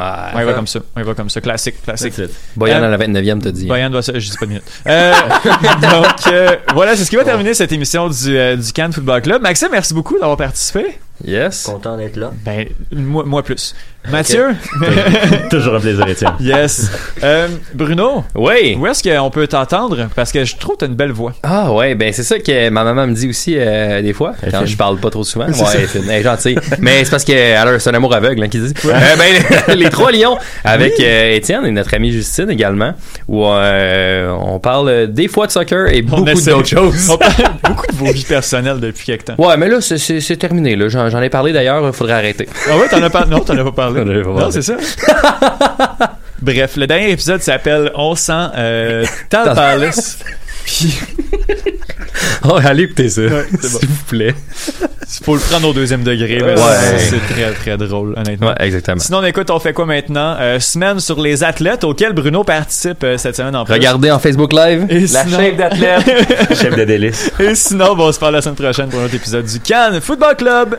Ah, on y va comme ça. On y va comme ça. Classique, classique. Boyan Euh, à la 29e, t'as dit. Boyan doit se... Je dis pas de minute. Euh, [laughs] donc, euh, voilà, c'est ce qui va terminer cette émission du, euh, du Cannes Football Club. Maxime, merci beaucoup d'avoir participé. Yes. Content d'être là. Ben, moi, moi plus. Mathieu? [laughs] Toujours un plaisir, Étienne. yes. Euh, Bruno? Oui. Où est-ce qu'on peut t'entendre? Parce que je trouve que t'as une belle voix. Ah ouais, ben c'est ça que ma maman me dit aussi euh, des fois quand je parle pas trop souvent. [laughs] C'est Ouais, ça. elle est fine, elle est gentille. [laughs] Mais c'est parce qu'elle a c'est un amour aveugle hein, qui dit. Euh, ben les trois lions avec Oui. euh, Étienne et notre amie Justine également où euh, on parle des fois de soccer et On beaucoup d'autres choses. On parle beaucoup de vos vies personnelles depuis quelque temps. Ouais, mais là c'est- c'est c'est terminé là, j'en ai parlé d'ailleurs, faudrait arrêter. Ah ouais, t'en as pas. Non, t'en as pas parlé. [laughs] Pas non, c'est ça. Bref, le dernier épisode s'appelle On sent euh, Tal Palace. Puis, [laughs] Oh, allez écouter ça, Ouais, c'est bon. s'il vous plaît. il faut le prendre au deuxième degré. Ouais. c'est- très, très drôle, honnêtement. Ouais, exactement. Sinon, on écoute, on fait quoi maintenant? Euh, semaine sur les athlètes auxquels Bruno participe euh, cette semaine en plus. Regardez en Facebook Live Et la sinon- chef d'athlète. [laughs] Chef de délice. Et sinon, bon, on se parle la semaine prochaine pour un autre épisode du Cannes Football Club.